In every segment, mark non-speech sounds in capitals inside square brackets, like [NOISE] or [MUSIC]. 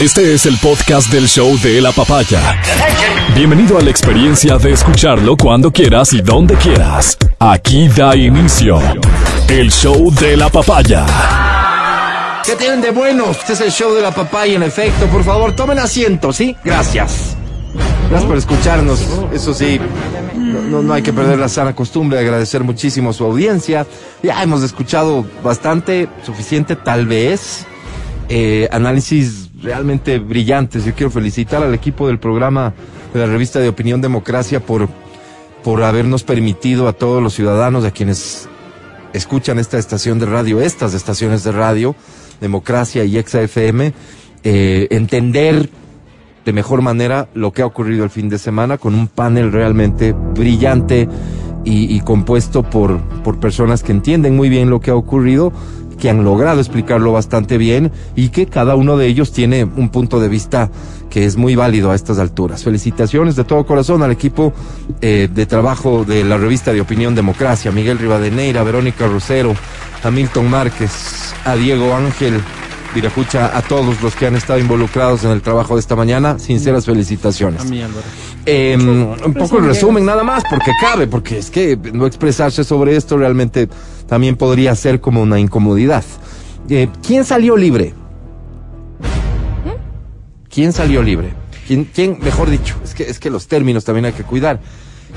Este es el podcast del show de la papaya. Bienvenido a la experiencia de escucharlo cuando quieras y donde quieras. Aquí da inicio el show de la papaya. ¿Qué tienen de bueno? Este es el show de la papaya, en efecto. Por favor, tomen asiento, ¿sí? Gracias. Gracias por escucharnos. Eso sí, no, no- hay que perder la sana costumbre de agradecer muchísimo su audiencia. Ya hemos escuchado bastante, suficiente tal vez. Eh, análisis realmente brillantes. Yo quiero felicitar al equipo del programa de la revista de Opinión Democracia por, por habernos permitido a todos los ciudadanos, a quienes escuchan esta estación de radio, estas estaciones de radio, Democracia y Exa FM, eh, entender de mejor manera lo que ha ocurrido el fin de semana con un panel realmente brillante y, y compuesto por, por personas que entienden muy bien lo que ha ocurrido, que han logrado explicarlo bastante bien y que cada uno de ellos tiene un punto de vista que es muy válido a estas alturas. Felicitaciones de todo corazón al equipo eh, de trabajo de la revista de Opinión Democracia, Miguel Rivadeneira, Verónica Rosero, a Milton Márquez, a Diego Ángel, Viracucha, a todos los que han estado involucrados en el trabajo de esta mañana, sinceras felicitaciones. Eh, un poco el resumen nada más, porque cabe, porque es que no expresarse sobre esto realmente también podría ser como una incomodidad. Eh, ¿Quién salió libre? ¿Quién salió libre? ¿Quién, quién, mejor dicho, es que, es que los términos también hay que cuidar.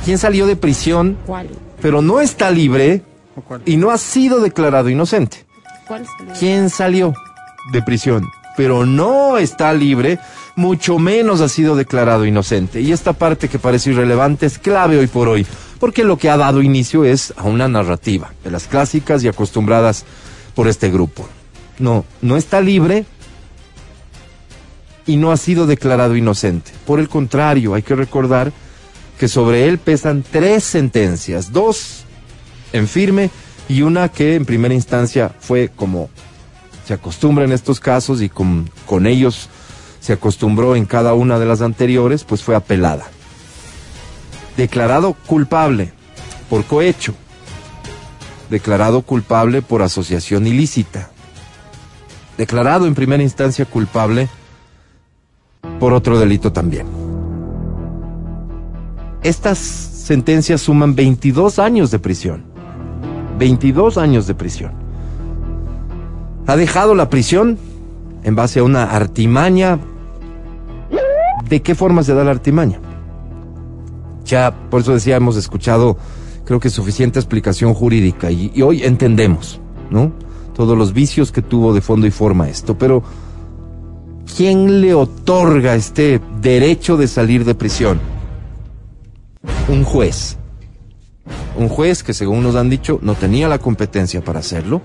¿Quién salió de prisión, ¿Cuál? pero no está libre y no ha sido declarado inocente? ¿Cuál es el- ¿Quién salió de prisión, pero no está libre, mucho menos ha sido declarado inocente? Y esta parte que parece irrelevante es clave hoy por hoy, porque lo que ha dado inicio es a una narrativa de las clásicas y acostumbradas por este grupo. No, no está libre y no ha sido declarado inocente. Por el contrario, hay que recordar que sobre él pesan tres sentencias, dos en firme y una que en primera instancia fue como se acostumbra en estos casos y con, con ellos se acostumbró en cada una de las anteriores, pues fue apelada. Declarado culpable por cohecho, declarado culpable por asociación ilícita, declarado en primera instancia culpable por otro delito también. Estas sentencias suman 22 años de prisión. 22 años de prisión. Ha dejado la prisión en base a una artimaña. ¿De qué forma se da la artimaña? Ya, por eso decía, hemos escuchado, creo que suficiente explicación jurídica y, y hoy entendemos, ¿no? Todos los vicios que tuvo de fondo y forma esto, pero ¿quién le otorga este derecho de salir de prisión? Un juez. Un juez que, según nos han dicho, no tenía la competencia para hacerlo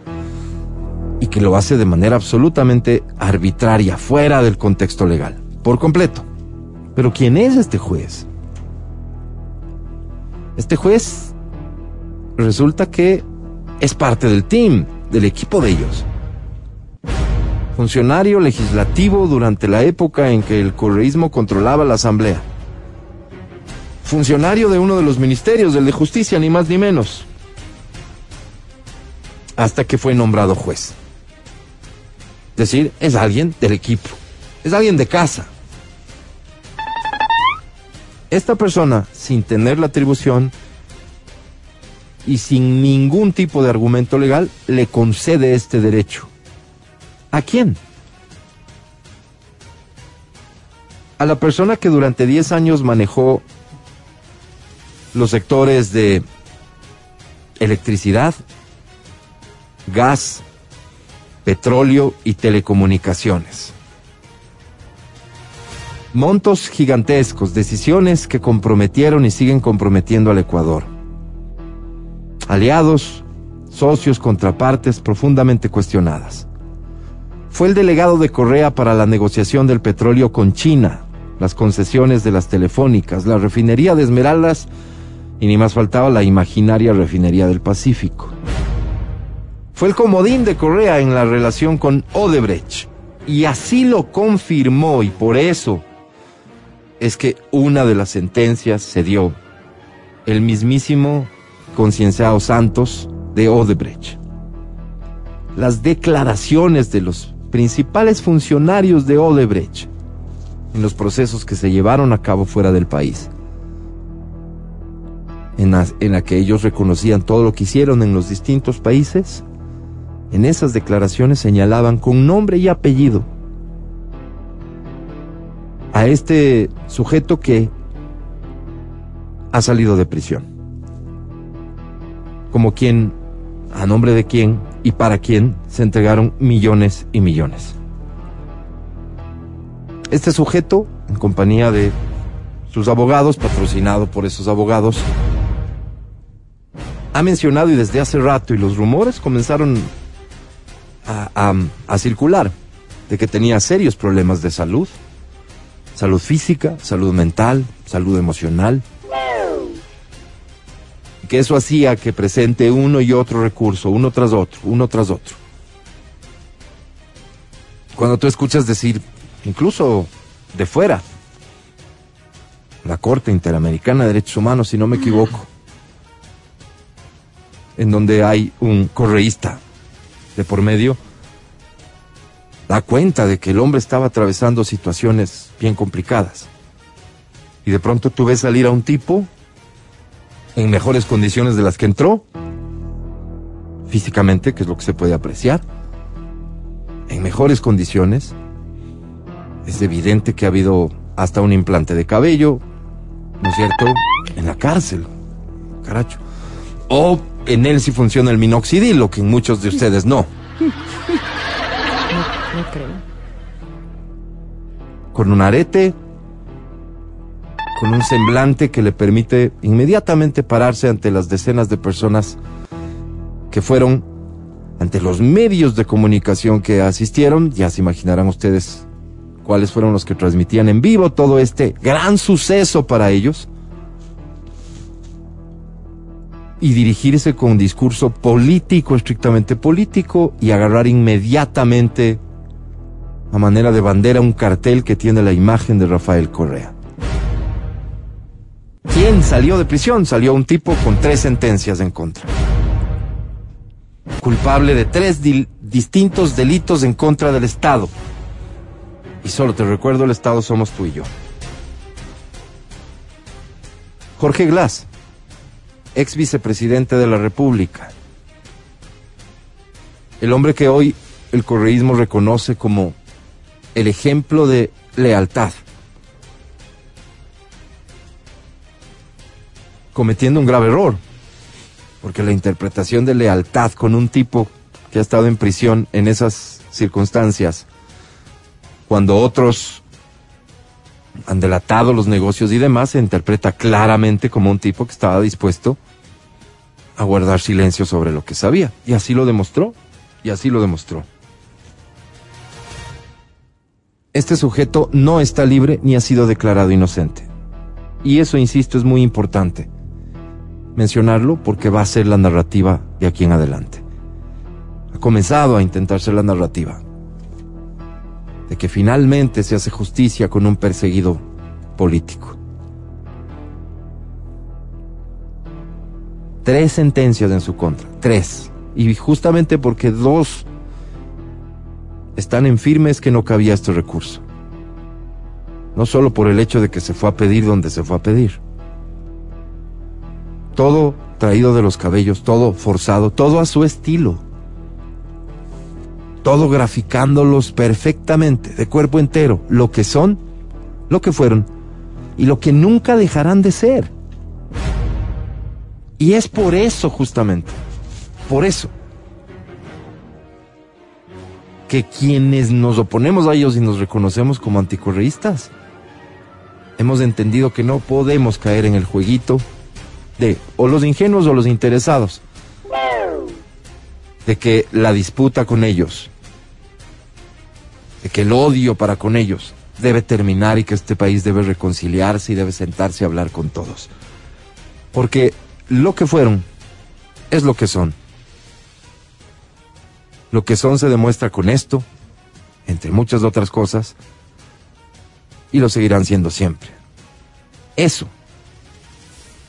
y que lo hace de manera absolutamente arbitraria, fuera del contexto legal, por completo. Pero ¿quién es este juez? Este juez resulta que es parte del team, del equipo de ellos. Funcionario legislativo durante la época en que el correísmo controlaba la asamblea. Funcionario de uno de los ministerios, del de justicia, ni más ni menos. Hasta que fue nombrado juez. Es decir, es alguien del equipo. Es alguien de casa. Esta persona, sin tener la atribución y sin ningún tipo de argumento legal, le concede este derecho. ¿A quién? A la persona que durante 10 años manejó los sectores de electricidad, gas, petróleo y telecomunicaciones. Montos gigantescos, decisiones que comprometieron y siguen comprometiendo al Ecuador. Aliados, socios, contrapartes profundamente cuestionadas. Fue el delegado de Correa para la negociación del petróleo con China, las concesiones de las telefónicas, la refinería de Esmeraldas y ni más faltaba la imaginaria refinería del Pacífico. Fue el comodín de Correa en la relación con Odebrecht. Y así lo confirmó y por eso es que una de las sentencias se dio el mismísimo concienciado Santos de Odebrecht. Las declaraciones de los principales funcionarios de Odebrecht en los procesos que se llevaron a cabo fuera del país, en la, que ellos reconocían todo lo que hicieron en los distintos países, en esas declaraciones señalaban con nombre y apellido a este sujeto que ha salido de prisión. Como quien, a nombre de quién y para quién se entregaron millones y millones. Este sujeto, en compañía de sus abogados, patrocinado por esos abogados, ha mencionado y desde hace rato, y los rumores comenzaron a, circular, de que tenía serios problemas de salud, salud física, salud mental, salud emocional, que eso hacía que presente uno y otro recurso, uno tras otro, uno tras otro. Cuando tú escuchas decir, incluso de fuera, la Corte Interamericana de Derechos Humanos, si no me equivoco, en donde hay un correísta de por medio, da cuenta de que el hombre estaba atravesando situaciones bien complicadas. Y de pronto tú ves salir a un tipo en mejores condiciones de las que entró, físicamente, que es lo que se puede apreciar, en mejores condiciones. Es evidente que ha habido hasta un implante de cabello, ¿no es cierto? En la cárcel, caracho. O en él sí funciona el minoxidil, lo que en muchos de ustedes no. No, no creo. Con un arete, con un semblante que le permite inmediatamente pararse ante las decenas de personas que fueron, ante los medios de comunicación que asistieron, ya se imaginarán ustedes cuáles fueron los que transmitían en vivo todo este gran suceso para ellos. Y dirigirse con un discurso político, estrictamente político, y agarrar inmediatamente a manera de bandera un cartel que tiene la imagen de Rafael Correa. ¿Quién salió de prisión? Salió un tipo con tres sentencias en contra. Culpable de tres distintos delitos en contra del Estado. Y solo te recuerdo, el Estado somos tú y yo. Jorge Glass, ex vicepresidente de la República. El hombre que hoy el correísmo reconoce como el ejemplo de lealtad. cometiendo un grave error, porque la interpretación de lealtad con un tipo que ha estado en prisión en esas circunstancias, cuando otros han delatado los negocios y demás, se interpreta claramente como un tipo que estaba dispuesto a guardar silencio sobre lo que sabía. Y así lo demostró, y así lo demostró. Este sujeto no está libre ni ha sido declarado inocente. Y eso, insisto, es muy importante mencionarlo porque va a ser la narrativa de aquí en adelante. Ha comenzado a intentarse la narrativa que finalmente se hace justicia con un perseguido político. Tres sentencias en su contra, tres. Y justamente porque dos están en firmes que no cabía este recurso. No solo por el hecho de que se fue a pedir donde se fue a pedir todo traído de los cabellos, todo forzado, todo a su estilo. Todo graficándolos perfectamente, de cuerpo entero, lo que son, lo que fueron y lo que nunca dejarán de ser. Y es por eso justamente, por eso, que quienes nos oponemos a ellos y nos reconocemos como anticorreístas, hemos entendido que no podemos caer en el jueguito de o los ingenuos o los interesados de que la disputa con ellos, que el odio para con ellos debe terminar y que este país debe reconciliarse y debe sentarse a hablar con todos. Porque lo que fueron es lo que son. Lo que son se demuestra con esto, entre muchas otras cosas, y lo seguirán siendo siempre. Eso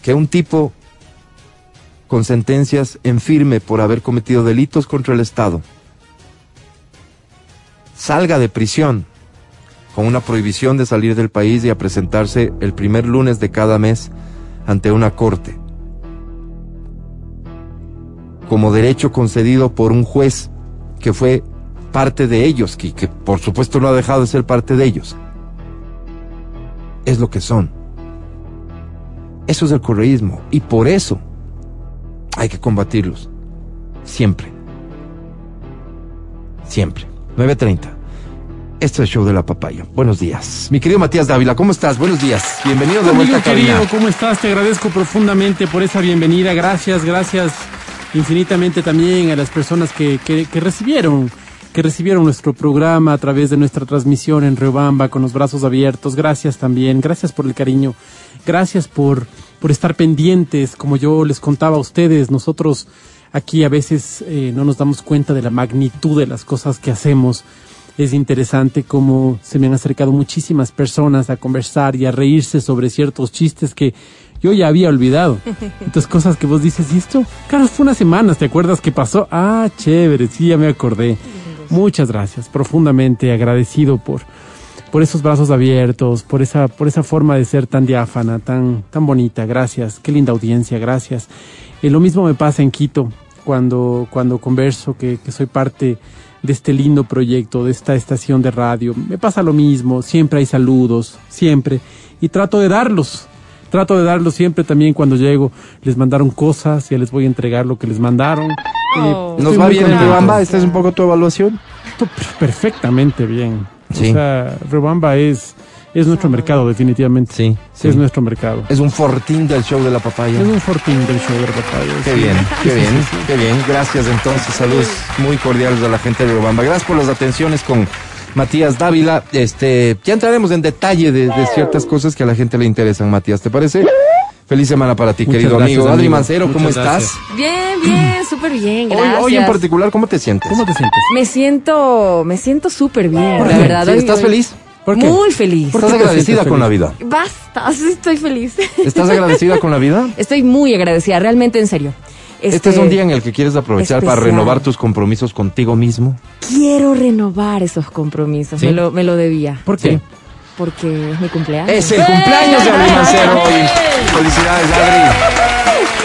que un tipo con sentencias en firme por haber cometido delitos contra el Estado salga de prisión con una prohibición de salir del país y a presentarse el primer lunes de cada mes ante una corte, como derecho concedido por un juez que fue parte de ellos, que, que por supuesto no ha dejado de ser parte de ellos. Es lo que son. Eso es el correísmo y por eso hay que combatirlos. Siempre. Siempre. 9.30. Este es el show de la papaya. Buenos días. Mi querido Matías Dávila, ¿cómo estás? Buenos días. Bienvenido de vuelta a querido, ¿cómo estás? Te agradezco profundamente por esa bienvenida. Gracias, gracias infinitamente también a las personas que, que, que recibieron que recibieron nuestro programa a través de nuestra transmisión en Riobamba con los brazos abiertos. Gracias también, gracias por el cariño, gracias por, por estar pendientes. Como yo les contaba a ustedes, nosotros aquí a veces eh, no nos damos cuenta de la magnitud de las cosas que hacemos. Es interesante cómo se me han acercado muchísimas personas a conversar y a reírse sobre ciertos chistes que yo ya había olvidado. [LAUGHS] Entonces, cosas que vos dices, ¿y esto? Claro, fue unas semanas, ¿te acuerdas qué pasó? Ah, chévere, sí, ya me acordé. Muchas gracias, profundamente agradecido por, por esos brazos abiertos, por esa, por esa forma de ser tan diáfana, tan, tan bonita. Gracias, qué linda audiencia, gracias. Y lo mismo me pasa en Quito, cuando, cuando converso, que, que soy parte de este lindo proyecto, de esta estación de radio. Me pasa lo mismo, siempre hay saludos, siempre. Y trato de darlos, trato de darlos siempre también cuando llego. Les mandaron cosas, ya les voy a entregar lo que les mandaron. Oh. ¿Nos va bien en Rebamba? ¿Esta es un poco tu evaluación? Perfectamente bien. Sí. O sea, Rebamba es, es nuestro mercado, definitivamente. Sí, sí, Es nuestro mercado. Es un fortín del show de la papaya. Es un fortín del show de la papaya. Qué bien, qué bien, qué bien. Gracias entonces. Saludos muy cordiales a la gente de Rebamba. Gracias por las atenciones con Matías Dávila. Este, ya entraremos en detalle de, de ciertas cosas que a la gente le interesan, Matías. ¿Te parece? Feliz semana para ti, querido amigo. Adri Mancero, ¿cómo estás? Bien, bien, súper bien, gracias. Hoy, en particular, ¿cómo te sientes? ¿Cómo te sientes? Me siento, me siento súper bien, la verdad. ¿Estás feliz? ¿Por qué? Muy feliz. ¿Estás agradecida con la vida? Basta, [LAUGHS] estoy feliz. ¿Estás agradecida con la vida? Estoy muy agradecida, realmente en serio. Este, este, es un día en el que quieres aprovechar para renovar tus compromisos contigo mismo. Quiero renovar esos compromisos, me, lo, me lo debía. ¿Por qué? porque es mi cumpleaños. Es el cumpleaños de Adri Mancero hoy. Felicidades, Adri.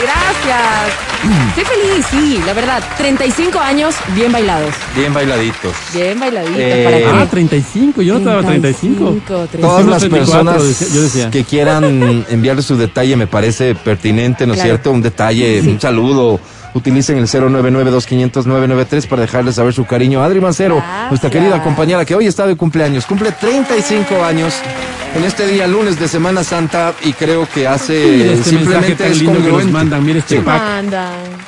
Gracias. Estoy feliz, sí, la verdad. 35 años bien bailados. Bien bailaditos. Bien bailaditos. Eh, ¿para Ah, 35, yo no estaba 35. Todas las personas que quieran [LAUGHS] enviarle su detalle me parece pertinente, ¿no es cierto? Un detalle, un saludo utilicen el 099-2500-993 para dejarle saber su cariño. Adri Mancero, nuestra querida compañera que hoy está de cumpleaños, cumple 35 años en este día lunes de Semana Santa y creo que hace este simplemente es lindo que nos mandan, mire este pack.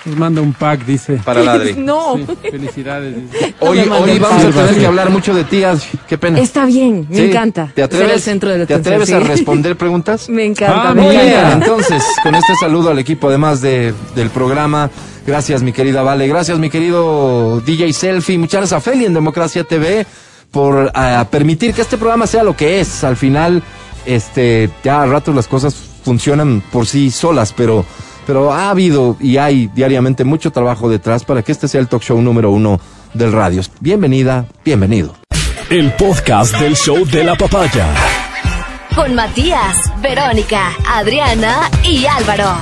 Nos manda un pack, dice. Para Adri. [LAUGHS] no. felicidades. Hoy, hoy vamos a tener que hablar mucho de ti, Qué pena. Está bien, me encanta. ¿Te atreves, ¿te atreves a responder preguntas? me encanta. Ah, muy bien. Entonces, con este saludo al equipo, además de, del programa, Gracias, mi querida Vale. Gracias, mi querido DJ Selfie. Muchas gracias a Feli en Democracia TV por uh, permitir que este programa sea lo que es. Al final, este, ya a ratos las cosas funcionan por sí solas, pero, pero ha habido y hay diariamente mucho trabajo detrás para que este sea el talk show número uno del radio. Bienvenida, bienvenido. El podcast del show de la papaya. Con Matías, Verónica, Adriana y Álvaro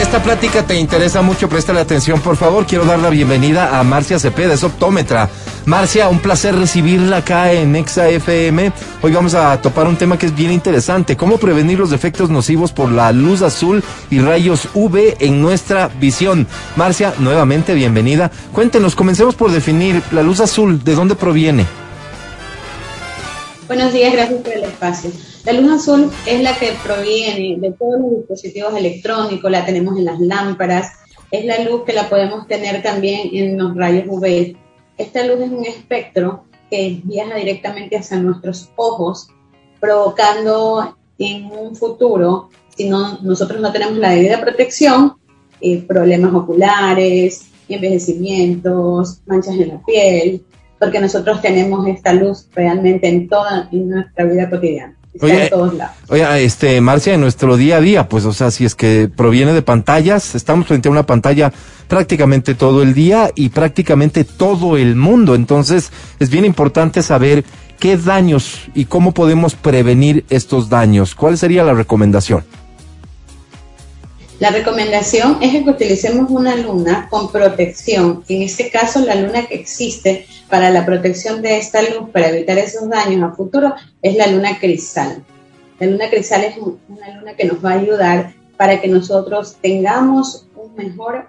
esta plática te interesa mucho, préstale atención, por favor. Quiero dar la bienvenida a Marcia Cepeda, es optómetra. Marcia, un placer recibirla acá en Exa FM. Hoy vamos a topar un tema que es bien interesante, cómo prevenir los efectos nocivos por la luz azul y rayos UV en nuestra visión. Marcia, nuevamente bienvenida. Cuéntenos, comencemos por definir la luz azul, ¿de dónde proviene? Buenos días, gracias por el espacio. La luz azul es la que proviene de todos los dispositivos electrónicos, la tenemos en las lámparas, es la luz que la podemos tener también en los rayos UV. Esta luz es un espectro que viaja directamente hacia nuestros ojos, provocando en un futuro, si no, nosotros no tenemos la debida protección, eh, problemas oculares, envejecimientos, manchas en la piel, porque nosotros tenemos esta luz realmente en toda nuestra vida cotidiana. Está Oye, en todos lados. Oye, este, Marcia, en nuestro día a día, pues, o sea, si es que proviene de pantallas, estamos frente a una pantalla prácticamente todo el día y prácticamente todo el mundo. Entonces, es bien importante saber qué daños y cómo podemos prevenir estos daños. ¿Cuál sería la recomendación? La recomendación es que utilicemos una luna con protección. En este caso, la luna que existe para la protección de esta luz, para evitar esos daños a futuro, es la luna cristal. La luna cristal es una luna que nos va a ayudar para que nosotros tengamos un mejor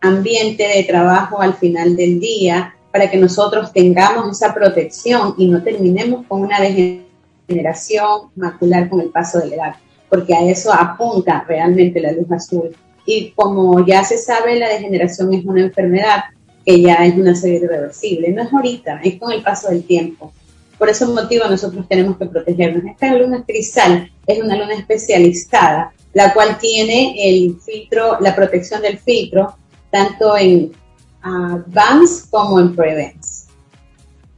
ambiente de trabajo al final del día, para que nosotros tengamos esa protección y no terminemos con una degeneración macular con el paso de la edad porque a eso apunta realmente la luz azul. Y como ya se sabe, la degeneración es una enfermedad que ya es una serie irreversible. No es ahorita, es con el paso del tiempo. Por ese motivo nosotros tenemos que protegernos. Esta luna cristal es una luna especializada, la cual tiene el filtro, la protección del filtro, tanto en Advance como en Prevents,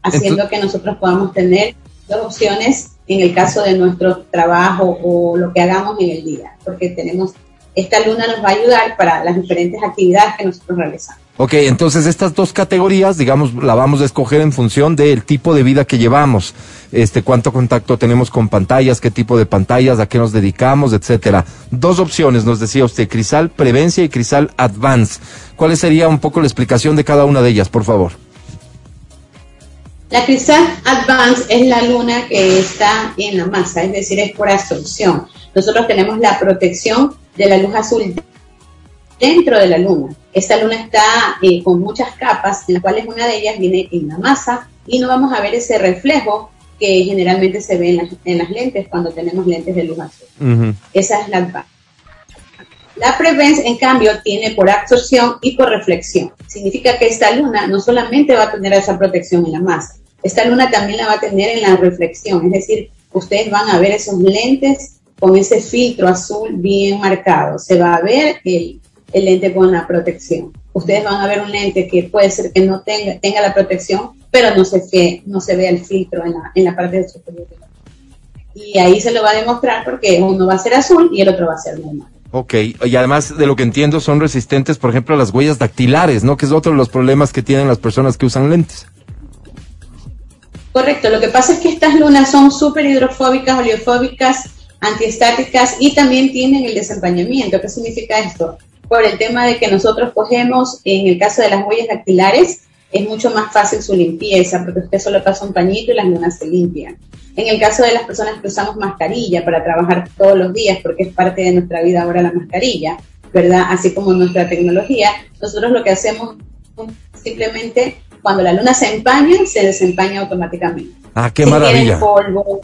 haciendo que nosotros podamos tener dos opciones en el caso de nuestro trabajo o lo que hagamos en el día, porque tenemos, esta luna nos va a ayudar para las diferentes actividades que nosotros realizamos. Ok, entonces estas dos categorías, digamos, la vamos a escoger en función del tipo de vida que llevamos, este, cuánto contacto tenemos con pantallas, qué tipo de pantallas, a qué nos dedicamos, etcétera. Dos opciones, nos decía usted, Crisal Prevencia y Crisal Advance. ¿Cuál sería un poco la explicación de cada una de ellas, por favor? La cristal Advance es la luna que está en la masa, es decir, es por absorción. Nosotros tenemos la protección de la luz azul dentro de la luna. Esta luna está eh, con muchas capas, en las cuales una de ellas viene en la masa y no vamos a ver ese reflejo que generalmente se ve en las, lentes cuando tenemos lentes de luz azul. Esa es la Advance. La Prevence, en cambio, tiene por absorción y por reflexión. Significa que esta luna no solamente va a tener esa protección en la masa, esta luna también la va a tener en la reflexión, es decir, ustedes van a ver esos lentes con ese filtro azul bien marcado. Se va a ver el, lente con la protección. Ustedes van a ver un lente que puede ser que no tenga, tenga la protección, pero no se, ve, no se ve el filtro en la, en la parte superior. Y ahí se lo va a demostrar porque uno va a ser azul y el otro va a ser normal. Ok, y además de lo que entiendo son resistentes, por ejemplo, a las huellas dactilares, ¿no? Que es otro de los problemas que tienen las personas que usan lentes. Correcto, lo que pasa es que estas lunas son súper hidrofóbicas, oleofóbicas, antiestáticas y también tienen el desempañamiento. ¿Qué significa esto? Por el tema de que nosotros cogemos, en el caso de las huellas dactilares, es mucho más fácil su limpieza, porque usted solo pasa un pañito y las lunas se limpian. En el caso de las personas que usamos mascarilla para trabajar todos los días, porque es parte de nuestra vida ahora la mascarilla, ¿verdad? Así como nuestra tecnología, nosotros lo que hacemos simplemente cuando la luna se empaña, se desempaña automáticamente. Ah, qué maravilla. El polvo,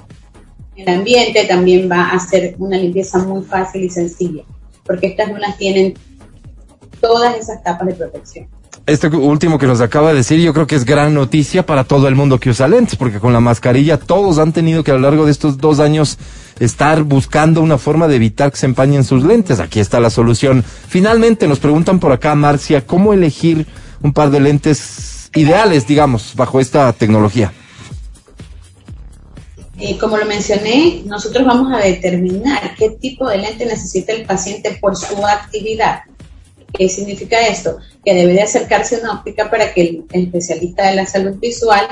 el ambiente también va a hacer una limpieza muy fácil y sencilla, porque estas lunas tienen todas esas capas de protección. Este último que nos acaba de decir, yo creo que es gran noticia para todo el mundo que usa lentes, porque con la mascarilla todos han tenido que a lo largo de estos dos años estar buscando una forma de evitar que se empañen sus lentes. Aquí está la solución. Finalmente nos preguntan por acá, Marcia, ¿cómo elegir un par de lentes ideales, digamos, bajo esta tecnología? Eh, como lo mencioné, nosotros vamos a determinar qué tipo de lente necesita el paciente por su actividad. ¿Qué significa esto? Que debe de acercarse a una óptica para que el especialista de la salud visual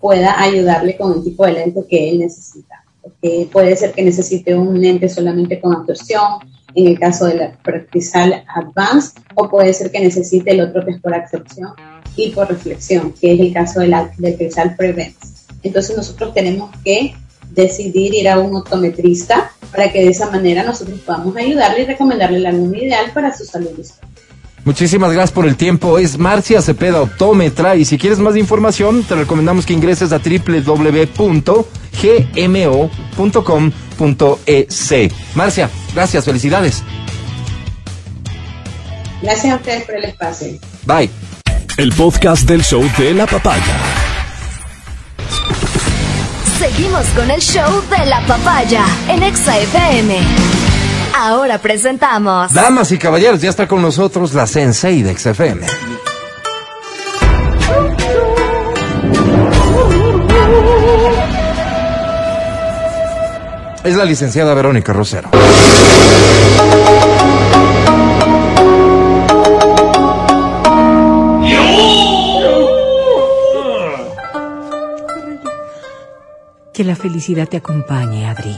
pueda ayudarle con el tipo de lente que él necesita. Porque puede ser que necesite un lente solamente con absorción, en el caso de la Practical Advanced, o puede ser que necesite el otro que es por absorción y por reflexión, que es el caso de la, del cristal Prevent. Entonces nosotros tenemos que decidir ir a un optometrista para que de esa manera nosotros podamos ayudarle y recomendarle la luna ideal para su salud Muchísimas gracias por el tiempo. Es Marcia Cepeda, optómetra. Y si quieres más información, te recomendamos que ingreses a www.gmo.com.es. Marcia, gracias, felicidades. Gracias a ustedes por el espacio. Bye el podcast del show de la papaya. Seguimos con el show de la papaya en Exa. Ahora presentamos. Damas y caballeros, ya está con nosotros la Sensei de Exa. Es la licenciada Verónica Rosero. Que la felicidad te acompañe, Adri.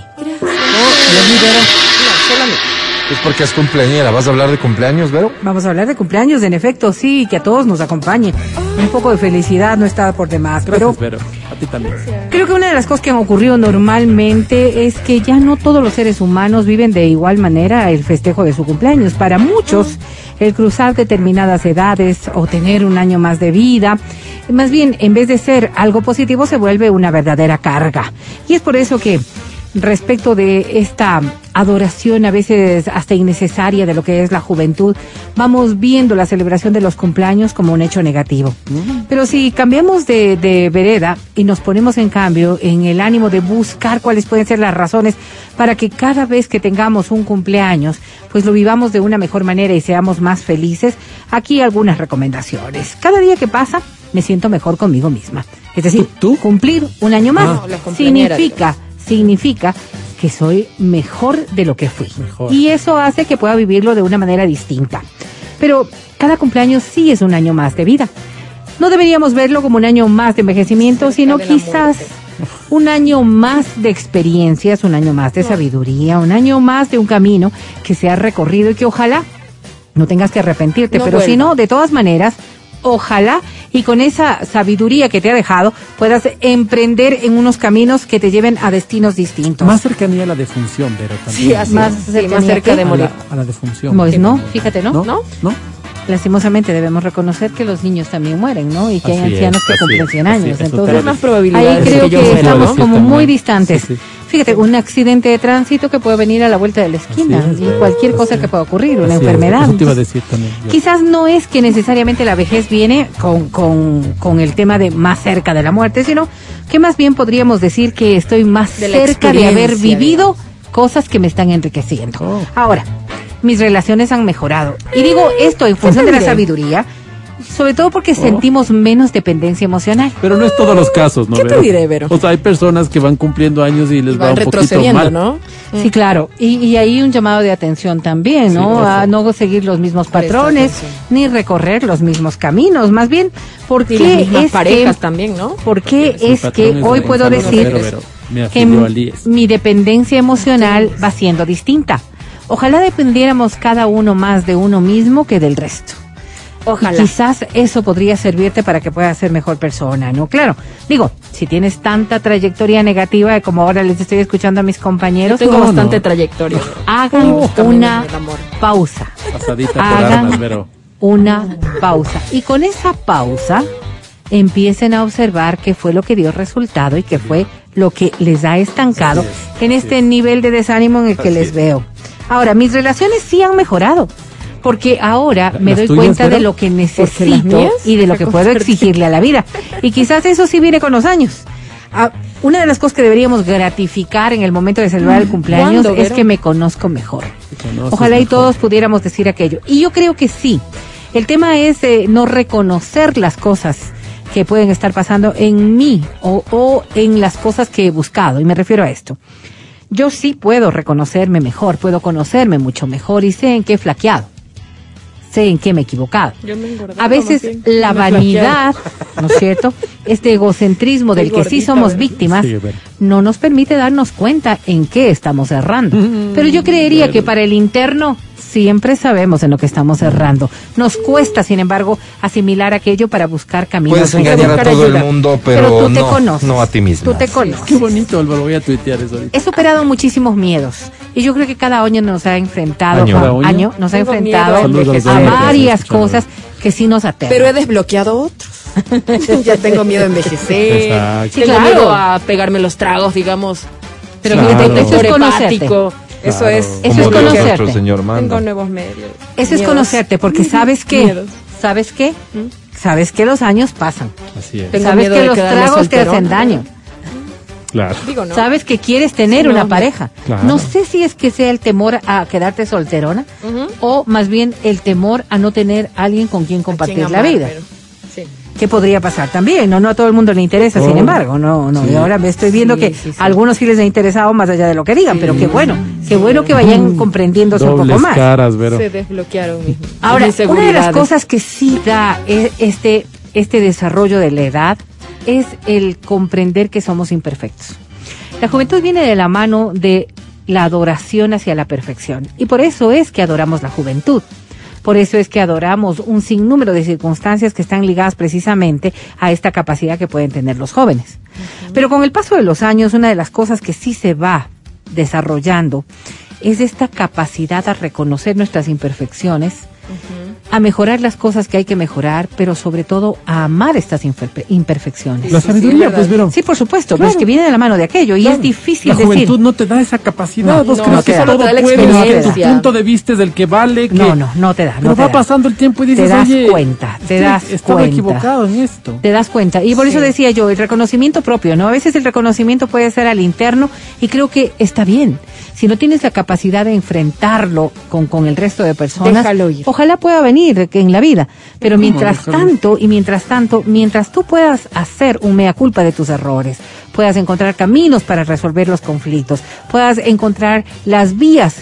Es porque es cumpleañera. ¿Vas a hablar de cumpleaños, Vero? Vamos a hablar de cumpleaños, en efecto, sí, que a todos nos acompañe. Un poco de felicidad no está por demás, pero Gracias, Vero. A ti también. creo que una de las cosas que han ocurrido normalmente es que ya no todos los seres humanos viven de igual manera el festejo de su cumpleaños. Para muchos, el cruzar determinadas edades o tener un año más de vida, más bien, en vez de ser algo positivo, se vuelve una verdadera carga. Y es por eso que respecto de esta adoración a veces hasta innecesaria de lo que es la juventud, vamos viendo la celebración de los cumpleaños como un hecho negativo. Pero si cambiamos de, de vereda y nos ponemos en cambio en el ánimo de buscar cuáles pueden ser las razones para que cada vez que tengamos un cumpleaños, pues lo vivamos de una mejor manera y seamos más felices, aquí algunas recomendaciones. Cada día que pasa, me siento mejor conmigo misma. Es decir, ¿Tú? cumplir un año más Ah, significa significa que soy mejor de lo que fui. Mejor. Y eso hace que pueda vivirlo de una manera distinta. Pero cada cumpleaños sí es un año más de vida. No deberíamos verlo como un año más de envejecimiento, sino quizás [LAUGHS] un año más de experiencias, un año más de sabiduría, un año más de un camino que se ha recorrido y que ojalá no tengas que arrepentirte, No pero si no, de todas maneras, ojalá y con esa sabiduría que te ha dejado puedas emprender en unos caminos que te lleven a destinos distintos. Más cercanía a la defunción, Vero, también. Sí, así Más es. Sí, cercanía más cerca que- de A morir. la, a la defunción. Pues no, fíjate, ¿no? ¿No? ¿No? ¿No? Lastimosamente debemos reconocer que los niños también mueren, ¿no? Y que hay Así es, ancianos que así cumplen es, 100 así años. es, Entonces, más probabilidades ahí de creo que que estamos ¿no? como muy distantes. Sí, sí. Fíjate, un accidente de tránsito que puede venir a la vuelta de la esquina es, y cualquier cosa es. que pueda ocurrir, una Así es, enfermedad. Eso te iba a decir también. yo. Quizás no es que necesariamente la vejez viene con, con, con el tema de más cerca de la muerte, sino que más bien podríamos decir que estoy más De cerca de haber vivido cosas que me están enriqueciendo. Oh. Ahora, mis relaciones han mejorado. Y digo esto en función de la sabiduría, sobre todo Oh. porque sentimos menos dependencia emocional. Pero no es todos los casos, ¿no? ¿Qué te diré, Vero? O sea, hay personas que van cumpliendo años y les Y va van un poquito retrocediendo, mal. ¿no? Sí, claro. Y, y hay un llamado de atención también, ¿no? a no seguir los mismos patrones, ni recorrer los mismos caminos. Más bien, ¿por Y las mismas es parejas que, también, ¿no? ¿por qué es que hoy puedo decir Vero. Que mi dependencia emocional va siendo distinta? Ojalá dependiéramos cada uno más de uno mismo que del resto. Ojalá. Y quizás eso podría servirte para que puedas ser mejor persona, ¿no? Claro, digo, si tienes tanta trayectoria negativa como ahora les estoy escuchando a mis Yo compañeros, tengo No, bastante no. trayectoria. hagan una pausa, Pasadita por Hagan- armas, Vero. una pausa. Y con esa pausa empiecen a observar qué fue lo que dio resultado y qué fue lo que les ha estancado es, en este es. nivel de desánimo en el que Así les es. veo. Ahora, mis relaciones sí han mejorado. Porque ahora me ¿Las doy cuenta de lo que necesito y de lo que puedo exigirle a la vida. Y quizás eso sí viene con los años. Ah, una de las cosas que deberíamos gratificar en el momento de celebrar el cumpleaños ¿Cuándo, es Vero? que me conozco mejor. Ojalá y todos pudiéramos decir aquello. Y yo creo que sí. El tema es eh, no reconocer las cosas que pueden estar pasando en mí o, o en las cosas que he buscado. Y me refiero a esto. Yo sí puedo reconocerme mejor, puedo conocerme mucho mejor y sé en qué he flaqueado. Sé en qué me he equivocado. Yo me A veces bien. la [LAUGHS] vanidad, ¿no es cierto? Este egocentrismo del que sí somos ¿verdad? víctimas Sí, no nos permite darnos cuenta en qué estamos errando. Pero yo creería que para el interno siempre sabemos en lo que estamos errando. Nos cuesta, sin embargo, asimilar aquello para buscar caminos. Puedes engañar a todo el ayuda. mundo, pero, tú te no, conoces. no a ti mismo. Tú te conoces. Qué bonito, Álvaro. Voy a tuitear eso ahorita. He superado muchísimos miedos y yo creo que cada año nos ha enfrentado Año. a- Cada año. nos ha Tengo enfrentado miedo Saludos a a varias cosas que sí nos aterran. Pero he desbloqueado otros. [LAUGHS] ya tengo miedo a envejecer. Exacto. Sí, tengo claro. miedo a pegarme los tragos, digamos. Pero Claro. fíjate, eso es conocerte. Eso Claro. es. Eso es conocerte. señor. Tengo nuevos medios. Eso es conocerte, porque sabes que, Miedos. sabes qué, sabes que los años pasan, Así es. Tengo sabes que los tragos te hacen daño, Claro. Digo, ¿no? sabes que quieres tener Sí, no, una pareja. Claro. No sé si es que sea el temor a quedarte solterona o más bien el temor a no tener alguien con quien compartir la amar, vida. pero- ¿Qué podría pasar también? No, no a todo el mundo le interesa, sin Oh, embargo, no, no. sí. Y ahora me estoy viendo Sí, que sí, sí. a algunos sí les ha interesado más allá de lo que digan, pero qué bueno, qué bueno que vayan comprendiéndose un poco más. caras, Vero. Se desbloquearon mis Ahora, una de las cosas que sí da e- este, este desarrollo de la edad es el comprender que somos imperfectos. La juventud viene de la mano de la adoración hacia la perfección. Y por eso es que adoramos la juventud. Por eso es que adoramos un sinnúmero de circunstancias que están ligadas precisamente a esta capacidad que pueden tener los jóvenes. Pero con el paso de los años, una de las cosas que sí se va desarrollando es esta capacidad a reconocer nuestras imperfecciones, a mejorar las cosas que hay que mejorar, pero sobre todo a amar estas imperfe- imperfecciones. La sí, sabiduría, verdad. pues, Vero. Sí, por supuesto, pero Claro. es que viene de la mano de aquello y Claro. es difícil La decir. juventud no te da esa capacidad. No, Vos no, crees no que te da. todo Solo te da la puedes, que tu experiencia. punto de vista es el que vale. Que... No, no, no te da. Pero te va da. pasando el tiempo y dices, Te das oye, cuenta, te sí, das estaba cuenta. equivocado en esto. Te das cuenta. Y por eso Sí. decía yo, el reconocimiento propio, ¿no? A veces el reconocimiento puede ser al interno y creo que está bien. Si no tienes la capacidad de enfrentarlo con, con el resto de personas, Déjalo ir. ojalá pueda venir en la vida. Pero ¿Cómo mientras tanto, y mientras tanto, mientras tú puedas hacer un mea culpa de tus errores, puedas encontrar caminos para resolver los conflictos, puedas encontrar las vías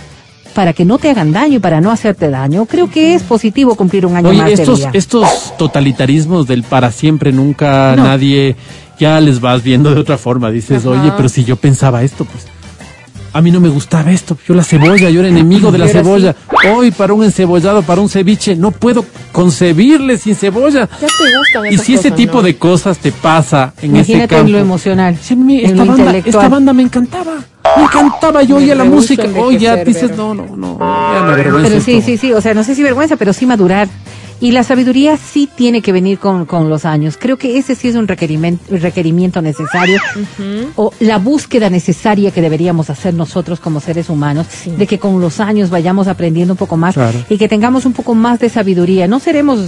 para que no te hagan daño y para no hacerte daño, creo que es positivo cumplir un año más de estos, vida. estos totalitarismos del para siempre, nunca, No. nadie, ya les vas viendo de otra forma. Dices, Ajá. oye, pero si yo pensaba esto, pues. A mí no me gustaba esto. Yo la cebolla, yo era enemigo de la cebolla. Hoy para un encebollado, para un ceviche, no puedo concebirle sin cebolla. Ya te gustan Y si ese tipo ¿no? de cosas te pasa en ese Imagínate campo. en lo emocional, Sí, en esta, lo banda, esta banda me encantaba. Me encantaba. Yo oía la música. Hoy ya dices, no, no, no. Ya me Pero sí, sí, sí, o sea, no sé si vergüenza, pero sí madurar. Y la sabiduría sí tiene que venir con, con los años. Creo que ese sí es un requerimiento, requerimiento necesario o la búsqueda necesaria que deberíamos hacer nosotros como seres humanos, de que con los años vayamos aprendiendo un poco más Claro. y que tengamos un poco más de sabiduría. No seremos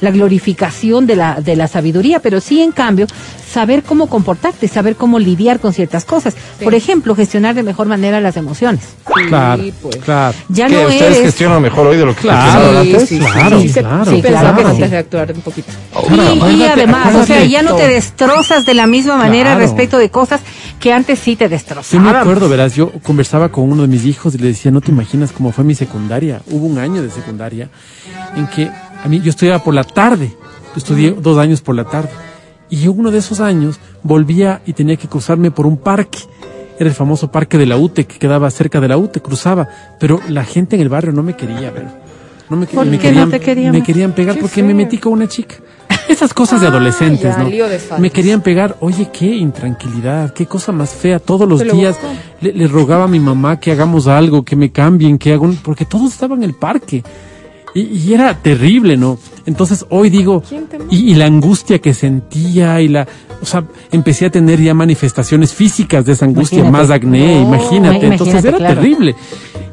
la glorificación de la, de la sabiduría, pero sí, en cambio, saber cómo comportarte, saber cómo lidiar con ciertas cosas. Por ejemplo, gestionar de mejor manera las emociones. Claro, pues. claro. Ya ¿Qué? no ¿Ustedes eres... gestionan mejor hoy de lo que Claro. Sí, antes? sí, Claro, sí, claro, sí pensaba claro. que antes de actuar un poquito. Y, y acuérdate, además, o sea, ya no te destrozas de la misma manera Claro. respecto de cosas que antes sí te Sí me destrozaban. acuerdo, verás, yo conversaba con uno de mis hijos y le decía, no te imaginas cómo fue mi secundaria. Hubo un año de secundaria en que a mí yo estudiaba por la tarde, yo estudié dos años por la tarde. Y uno de esos años volvía y tenía que cruzarme por un parque. Era el famoso parque de la UTE que quedaba cerca de la UTE, cruzaba. Pero la gente en el barrio no me quería ver. No me, ¿Por me qué no te querían Me querían pegar porque me metí con una chica. Esas cosas de adolescentes, ya, ¿no? lío de faldas. Me querían pegar. Oye, qué intranquilidad, qué cosa más fea. Todos los días le, le rogaba a mi mamá que hagamos algo, que me cambien, que haga un... Porque todos estaban en el parque. Y, y era terrible, ¿no? Entonces hoy digo, ¿Quién te- y, y la angustia que sentía y la... O sea, empecé a tener ya manifestaciones físicas de esa angustia, Imagínate. más acné, No, imagínate. Entonces imagínate, era claro. terrible.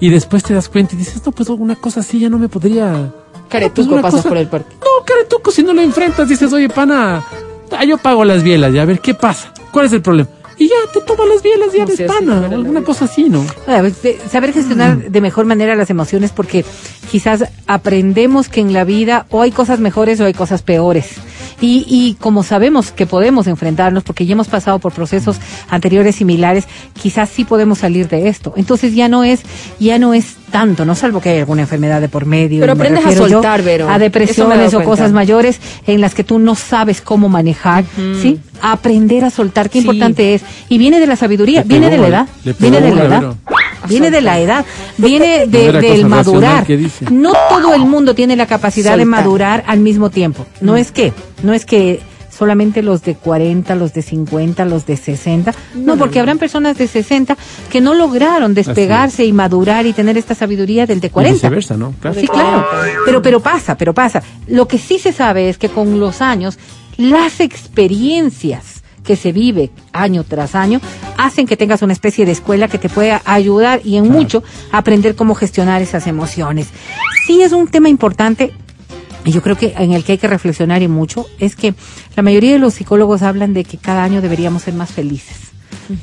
Y después te das cuenta y dices, no, pues una cosa así ya no me podría... Caretuco Pues una pasas cosa- por el parque. No, caretuco, si no lo enfrentas, dices, oye, pana, ah, yo pago las bielas, ya, a ver, ¿qué pasa? ¿Cuál es el problema? Y ya, te tomas las bielas, ya Como eres si así pana, fuera la alguna vida. cosa así, ¿no? De- Saber gestionar de mejor manera las emociones porque quizás aprendemos que en la vida o hay cosas mejores o hay cosas peores. Y, y como sabemos que podemos enfrentarnos porque ya hemos pasado por procesos anteriores similares, quizás sí podemos salir de esto. Entonces ya no es, ya no es tanto, no salvo que hay alguna enfermedad de por medio. Pero me aprendes a yo soltar, Vero. A depresiones o cuenta. cosas mayores en las que tú no sabes cómo manejar, ¿sí? Aprender a soltar, qué Sí. importante es. Y viene de la sabiduría, viene de la edad, [LAUGHS] viene de la edad. Viene de la edad, viene de, del madurar. No todo el mundo tiene la capacidad de madurar al mismo tiempo. No es que, no es que solamente los de 40, los de 50, los de 60. No, porque habrán personas de 60 que no lograron despegarse y madurar y tener esta sabiduría del de Y 40. viceversa, ¿no? Claro. Sí, claro. Pero, pero pasa, pero pasa. Lo que sí se sabe es que con los años, las experiencias que se vive año tras año hacen que tengas una especie de escuela que te pueda ayudar y en mucho aprender cómo gestionar esas emociones. Sí es un tema importante y yo creo que en el que hay que reflexionar y mucho es que la mayoría de los psicólogos hablan de que cada año deberíamos ser más felices.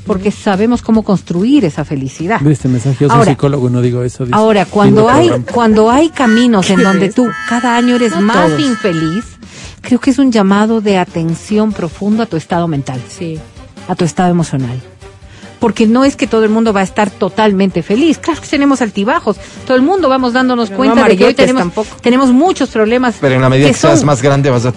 Porque sabemos cómo construir esa felicidad. Ve este mensaje, yo soy Ahora- psicólogo y no digo eso. dice. Ahora, cuando hay, cuando hay caminos en ¿Qué donde es? tú cada año eres No más todos. infeliz, creo que es un llamado de atención profundo a tu estado mental, Sí. a tu estado emocional. Porque no es que todo el mundo va a estar totalmente feliz. Claro que tenemos altibajos. Todo el mundo vamos dándonos Pero cuenta no de que hoy tenemos, tampoco. tenemos muchos problemas. Pero en la medida que, seas más grande vas a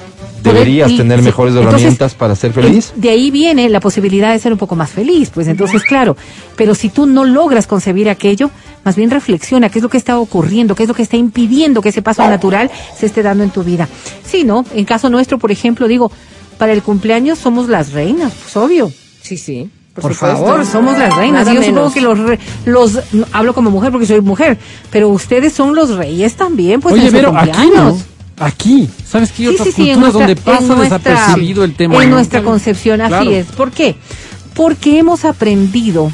deberías y- tener sí, mejores entonces, herramientas para ser feliz. De ahí viene la posibilidad de ser un poco más feliz, pues entonces, claro, pero si tú no logras concebir aquello, más bien reflexiona qué es lo que está ocurriendo, qué es lo que está impidiendo que ese paso natural se esté dando en tu vida. Sí, ¿no? En caso nuestro, por ejemplo, digo, para el cumpleaños somos las reinas, pues obvio. Sí, sí. Por, supuesto. favor, somos las reinas. Nada Yo supongo que los, re- los, hablo como mujer porque soy mujer, pero ustedes son los reyes también, pues Oye, en su pero aquí no. Aquí. ¿Sabes que hay Sí, otras sí, culturas nuestra- donde pasa nuestra- desapercibido el tema? En ¿no? nuestra concepción, así Claro. es. ¿Por qué? Porque hemos aprendido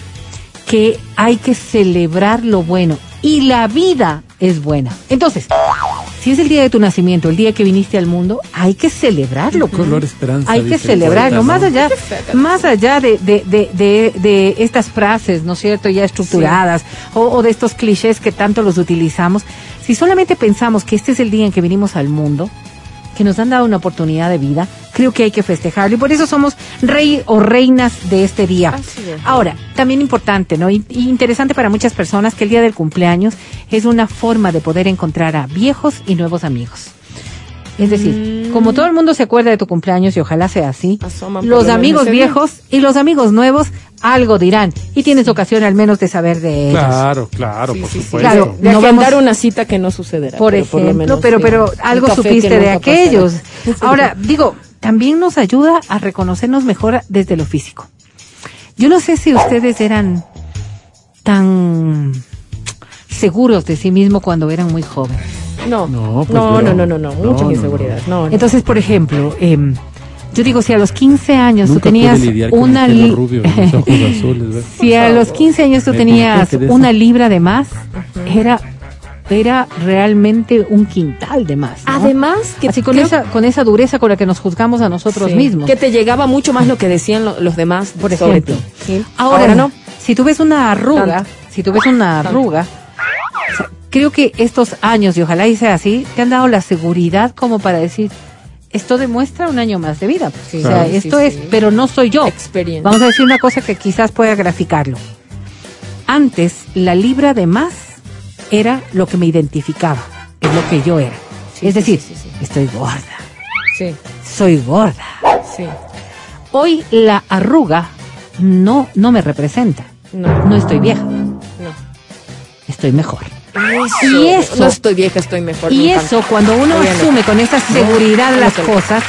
que hay que celebrar lo bueno y la vida es buena. Entonces, si es el día de tu nacimiento, el día que viniste al mundo, hay que celebrarlo. Color esperanza. Hay que celebrarlo, más allá, más allá de, de, de, de, de estas frases, ¿no es cierto?, ya estructuradas, o, o de estos clichés que tanto los utilizamos. Si solamente pensamos que este es el día en que vinimos al mundo, que nos han dado una oportunidad de vida, creo que hay que festejarlo. Y por eso somos rey o reinas de este día. Así es. Ahora, también importante, ¿no? Y, y interesante para muchas personas que el día del cumpleaños es una forma de poder encontrar a viejos y nuevos amigos. Es decir, como todo el mundo se acuerda de tu cumpleaños y ojalá sea así, Asoman por los amigos viejos y los amigos nuevos algo dirán y tienes ocasión al menos de saber de ellos. Claro, claro, Sí, por sí, sí. supuesto. Claro, De no vamos- una cita que no sucederá. por pero por lo ejemplo, menos pero pero algo supiste de pasará. aquellos. Ahora, digo, también nos ayuda a reconocernos mejor desde lo físico. Yo no sé si ustedes eran tan seguros de sí mismo cuando eran muy jóvenes. No, No, no, pues no, no. no, no, no, No, mucha no, inseguridad. No, no. Entonces, por ejemplo, em, yo digo, si a los 15 años Nunca tú tenías una el pelo li- rubio y los ojos [LAUGHS] azules, ¿ves? si a los 15 años tú tenías una libra de más, era era realmente un quintal de más. ¿no? Además, que Así con creo- esa con esa dureza con la que nos juzgamos a nosotros Sí, mismos. Que te llegaba mucho más lo que decían lo- los demás por sobre ejemplo. ti. ¿sí? Ahora, no. Si tú ves una arruga, Tanto. si tú ves una arruga, o sea, creo que estos años, y ojalá y sea así, te han dado la seguridad como para decir, esto demuestra un año más de vida. pues. Sí, o sea, esto sí, es, pero no soy yo. Vamos a decir una cosa que quizás pueda graficarlo. Antes, la libra de más era lo que me identificaba, es lo que yo era. Sí, es decir, sí, sí, sí. estoy gorda, Sí, soy gorda. sí. Hoy la arruga no, no me representa. No, No estoy vieja, no. estoy mejor. Eso. Y eso- No estoy vieja, estoy mejor. Y eso, cuando uno asume con esa seguridad no las cosas,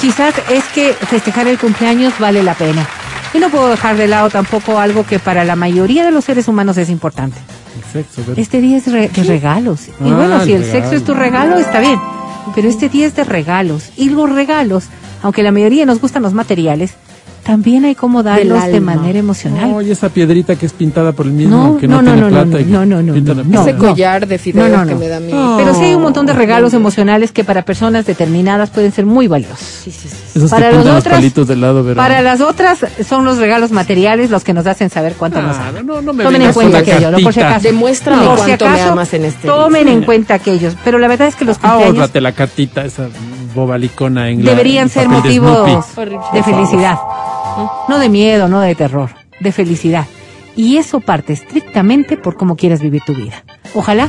quizás es que festejar el cumpleaños vale la pena. Y no puedo dejar de lado tampoco algo que para la mayoría de los seres humanos es importante. El sexo, ¿ves? Este día es re- de regalos. Y Ah, bueno, si el sexo es tu regalo, está bien. Pero este día es de regalos. Y los regalos, aunque la mayoría nos gustan los materiales, también hay como darlos de manera emocional. Oye, esa piedrita que es pintada por el mismo, No, que no, no, no, tiene no, no, plata. y no, no, no, no, no. Ese collar de fideos No, no, que no. me da mi... No. Pero sí hay un montón de regalos emocionales que para personas determinadas pueden ser muy valiosos. Sí, sí, sí. Esos Para que los pintan los otros- palitos del lado, pero... Para las otras son los regalos materiales los que nos hacen saber cuánto nos Ah, aman. no, no me Tomen en cuenta aquello, ¿no? Por si acaso. Demuéstrame Por si cuánto me acaso, amas en este Tomen día. en cuenta aquellos. Pero la verdad es que los cumpleaños Ahórrate la cartita, esa bobalicona en la- deberían ser motivos de felicidad. No de miedo, no de terror, de felicidad. Y eso parte estrictamente por cómo quieras vivir tu vida. Ojalá,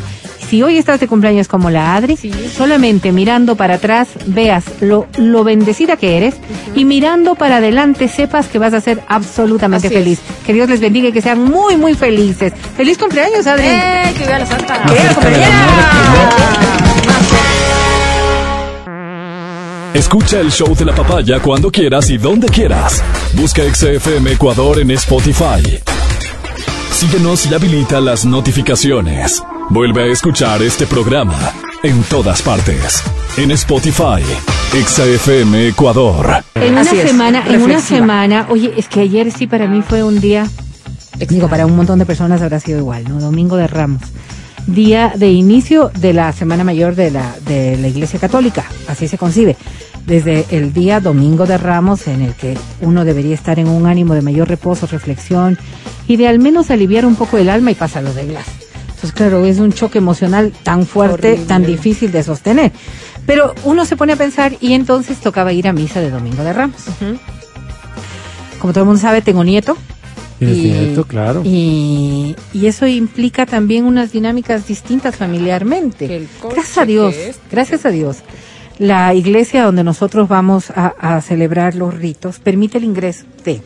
si hoy estás de cumpleaños como la Adri, solamente mirando para atrás veas lo, lo bendecida que eres y mirando para adelante sepas que vas a ser absolutamente Así es. feliz. Que Dios les bendiga y que sean muy, muy felices. ¡Feliz cumpleaños, Adri! ¡Eh, que viva la santa! ¡Que viva la Escucha el show de la papaya cuando quieras y donde quieras. Busca XFM Ecuador en Spotify. Síguenos y habilita las notificaciones. Vuelve a escuchar este programa en todas partes. En Spotify, XFM Ecuador. En una Así es, semana, en una semana, oye, es que ayer sí para mí fue un día, digo, para un montón de personas habrá sido igual, ¿no? Domingo de Ramos. Día de inicio de la Semana Mayor de la, de la Iglesia Católica, así se concibe. Desde el día Domingo de Ramos, en el que uno debería estar en un ánimo de mayor reposo, reflexión y de al menos aliviar un poco el alma y pasa lo de glass. Entonces, claro, es un choque emocional tan fuerte, Horrible. tan difícil de sostener. Pero uno se pone a pensar y entonces tocaba ir a misa de Domingo de Ramos. Como todo el mundo sabe, tengo nieto. Es cierto, claro. Y, y eso implica también unas dinámicas distintas familiarmente. Gracias a Dios, esto, gracias a Dios. La iglesia donde nosotros vamos a, a celebrar los ritos permite el ingreso de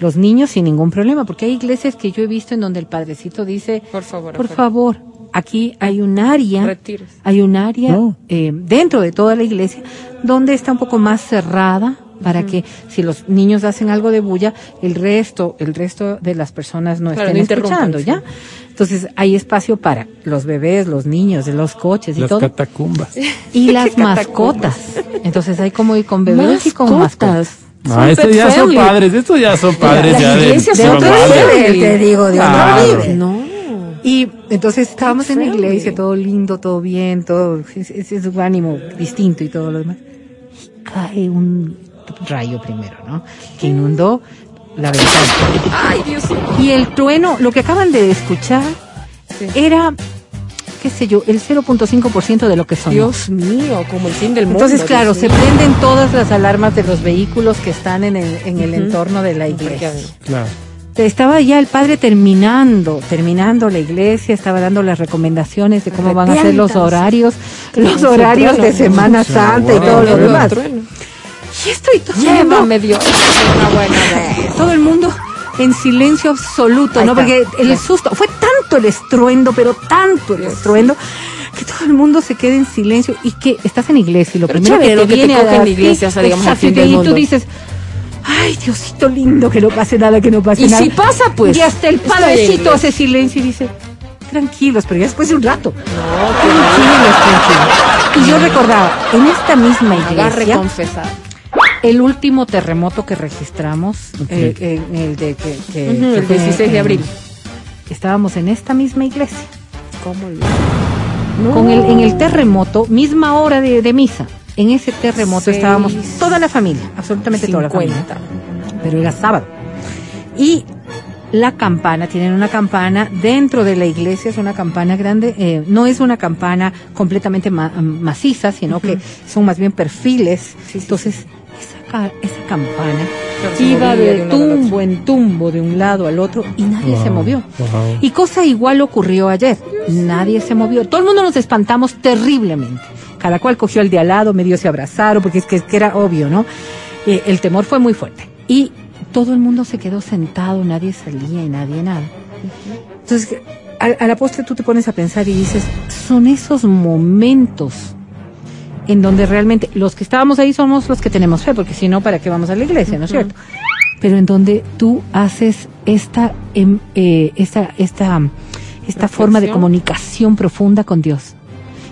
los niños sin ningún problema, porque hay iglesias que yo he visto en donde el padrecito dice, Por favor, por favor, aquí hay un área, hay un área No. eh, dentro de toda la iglesia donde está un poco más cerrada para que si los niños hacen algo de bulla, el resto, el resto de las personas no Claro, estén no escuchando. ¿ya? Entonces hay espacio para los bebés, los niños, los coches y Las todo. catacumbas. Y [LAUGHS] las Catacumbas. mascotas. Entonces hay como ir con bebés y con mascotas. Ah, estos pet ya son padres, estos ya son padres ya de, de otro nivel, te digo, de otro nivel. No. Y entonces estábamos en la iglesia, todo lindo, todo bien, todo, es, es- es un ánimo distinto y todo lo demás. Y cae un rayo primero, ¿no? Que inundó la ventana. Ay, Dios mío. Y el trueno, lo que acaban de escuchar, Sí. era, qué sé yo, el 0.5% de lo que sonó. Dios mío, como el fin del mundo. Entonces, claro, Dios se mío. prenden todas las alarmas de los vehículos que están en el, en el entorno de la iglesia. Claro. Estaba ya el padre terminando, terminando la iglesia, estaba dando las recomendaciones de cómo van a ser los horarios, los horarios de. Semana Santa y todo lo demás. Y estoy todo, Llévame, Dios. [LAUGHS] Una buena vez. todo el mundo en silencio absoluto, Ahí ¿no? está. Porque el susto, fue tanto el estruendo, pero tanto el estruendo, que todo el mundo se queda en silencio y que estás en iglesia y lo Pero primero chévere que lo te que te a en iglesia, o sea, digamos, al Exacto, fin del y mundo. tú dices, ay, Diosito lindo, que no pase nada, que no pase Y nada. si pasa, pues, Y hasta el padrecito hace silencio y dice, tranquilos, pero ya después de un rato. No, Tranquilos, tranquilos. Y yo recordaba, en esta misma agarre iglesia, confesar. El último terremoto que registramos, eh, el de que, que- Ujú, que el fue 16 de en- abril. Estábamos en esta misma iglesia, ¿Cómo lo- con el, en el terremoto, misma hora de, de misa. En ese terremoto Seis. estábamos toda la familia, absolutamente toda la familia. 50. pero era sábado. Y la campana, tienen una campana dentro de la iglesia, es una campana grande, eh, no es una campana completamente ma- maciza, sino que son más bien perfiles. Entonces, ca- esa campana iba movía de, tumbo en tumbo, de un lado al otro, y nadie se movió. wow. Y cosa igual ocurrió ayer. Nadie se movió. Todo el mundo nos espantamos terriblemente. Cada cual cogió al de al lado, medio se abrazaron, porque es que, que era obvio, ¿no? Eh, el temor fue muy fuerte. Y todo el mundo se quedó sentado, nadie salía y nadie nada. Entonces, a, a la postre tú te pones a pensar y dices, son esos momentos en donde realmente los que estábamos ahí somos los que tenemos fe, porque si no, ¿para qué vamos a la iglesia, no es cierto? Pero en donde tú haces esta, em, eh, esta, esta, esta forma de comunicación profunda con Dios.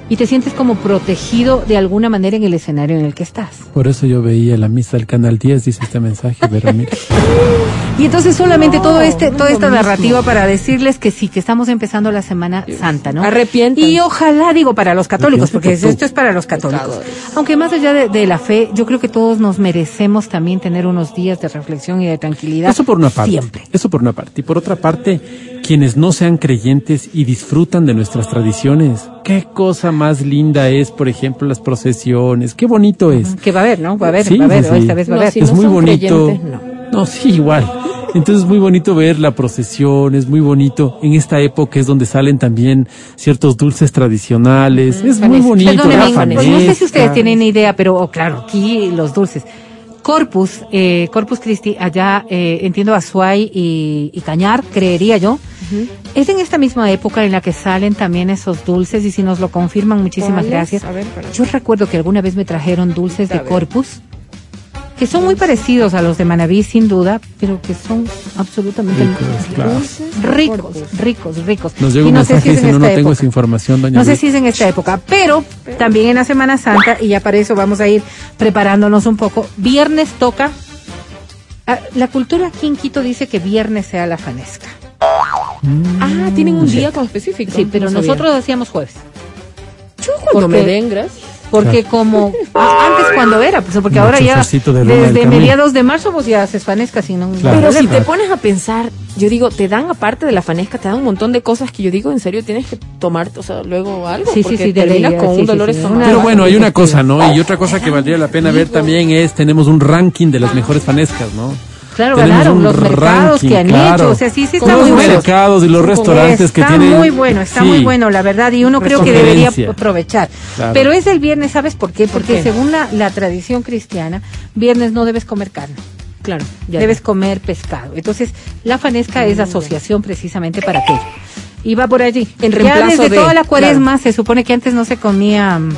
Y te sientes como protegido de alguna manera en el escenario en el que estás. Por eso yo veía la misa del Canal 10, dice este mensaje, pero mira. [LAUGHS] Y entonces solamente No, todo este, no toda es esta narrativa mismo. para decirles que sí, que estamos empezando la Semana Santa, ¿no? Arrepiéntanse. Y ojalá, digo, para los católicos, porque esto es para los católicos. Pecadores. Aunque más allá de, de la fe, yo creo que todos nos merecemos también tener unos días de reflexión y de tranquilidad. Eso por una parte. Siempre. Eso por una parte. Y por otra parte, quienes no sean creyentes y disfrutan de nuestras tradiciones. Qué cosa más linda es, por ejemplo, las procesiones. Qué bonito es. Que va a haber, ¿no? Va a haber, Sí, va a haber, sí, esta vez va a No, haber. si es no muy son bonito. no. sí, igual. Entonces es muy bonito ver la procesión, es muy bonito. En esta época es donde salen también ciertos dulces tradicionales. Es muy bonito. La pues no sé si ustedes tienen idea, pero oh, claro, aquí los dulces. Corpus, eh, Corpus Christi, allá eh, entiendo Azuay y, y Cañar, creería yo. Es en esta misma época en la que salen también esos dulces y si nos lo confirman, muchísimas gracias. A ver, para- Yo recuerdo que alguna vez me trajeron dulces de ver. Corpus que son muy parecidos a los de Manabí sin duda, pero que son absolutamente Ricos, claro. ricos, ricos, ricos. Nos llega Y un no sé mensaje si es en no, no esta tengo época. esa información, doña No sé Luis". si es en esta época, pero también en la Semana Santa, y ya para eso vamos a ir preparándonos un poco. Viernes toca. ah, La cultura aquí en Quito dice que viernes sea la fanesca. Ah, tienen un día como específico. Sí, pero No nosotros hacíamos jueves. Yo cuando porque- me den, gracias. Porque como antes cuando era, pues porque ahora ya de desde mediados de marzo pues ya se fanesca sin un Claro. Pero si te pones a pensar, yo digo, te dan aparte de la fanesca, te dan un montón de cosas que yo digo, en serio tienes que tomar, o sea, luego algo, Sí, sí, porque sí, terminas debería, con sí, un sí, dolor sí, Pero bueno, hay una cosa, ¿no? Y otra cosa que valdría la pena ver también es, tenemos un ranking de las mejores fanescas, ¿no? Claro, Tenemos ganaron un los mercados que han claro. hecho. O sea, sí, sí está Los muy bueno. mercados y los restaurantes que está tienen. muy bueno, está Sí. muy bueno, la verdad, y uno creo que debería aprovechar. Claro. Pero es el viernes, ¿sabes por qué? Porque qué? según la, la tradición cristiana, viernes no debes comer carne. Claro, ya. debes comer pescado. Entonces, la fanesca es asociación precisamente para aquello. Y va por allí. En ya reemplazo desde de- toda la cuaresma se supone que antes no se comía. mm,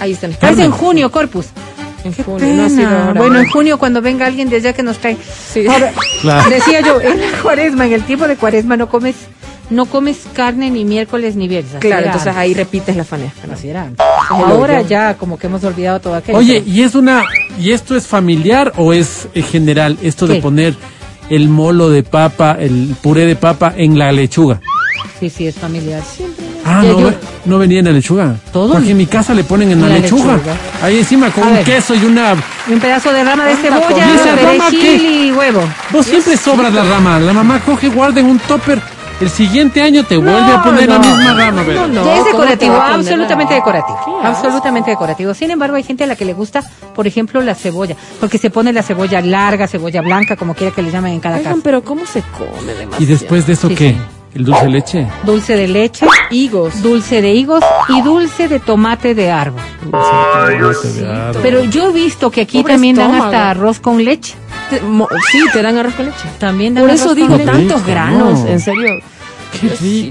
Ahí están. Es en junio, Corpus. En Qué junio, no ha sido pena. ahora. Bueno, en junio cuando venga alguien de allá que nos trae. Sí. Ahora, Claro. decía yo, en la cuaresma, en el tiempo de cuaresma no comes, no comes carne ni miércoles ni viernes. Claro, era entonces antes. ahí repites la fanesca. ¿no? Así era antes. Ahora ya como que hemos olvidado todo aquello. Oye, ¿y es una y esto es familiar o es eh, general esto de poner el molo de papa, el puré de papa en la lechuga? sí, sí, es familiar. Ah, no, yo- ve- no venía en la lechuga. Todo. Porque en mi casa le ponen en la, lechuga. lechuga. Ahí encima con A un ver. queso y una Y un pedazo de rama de ¿Y cebolla, perejil qué? y huevo. Vos siempre sobras la rama. La mamá coge, guarda en un topper. El siguiente año te vuelve a poner la misma rama. ¿verdad? No, ya es ¿cómo te decorativo, absolutamente decorativo. ¿Qué Absolutamente decorativo. Sin embargo, hay gente a la que le gusta, por ejemplo, la cebolla. Porque se pone la cebolla larga, cebolla blanca, como quiera que le llamen en cada Oigan, casa. pero ¿cómo se come demasiado? Y después de eso, Sí, ¿qué? sí. El dulce de leche. Dulce de leche, higos. dulce de higos y dulce de tomate de árbol. Pero yo he visto que aquí Pobre también dan hasta arroz con leche. Te- mo- sí, te dan arroz con leche. También dan Por arroz eso con digo, leche. tantos rico, granos, no. en serio.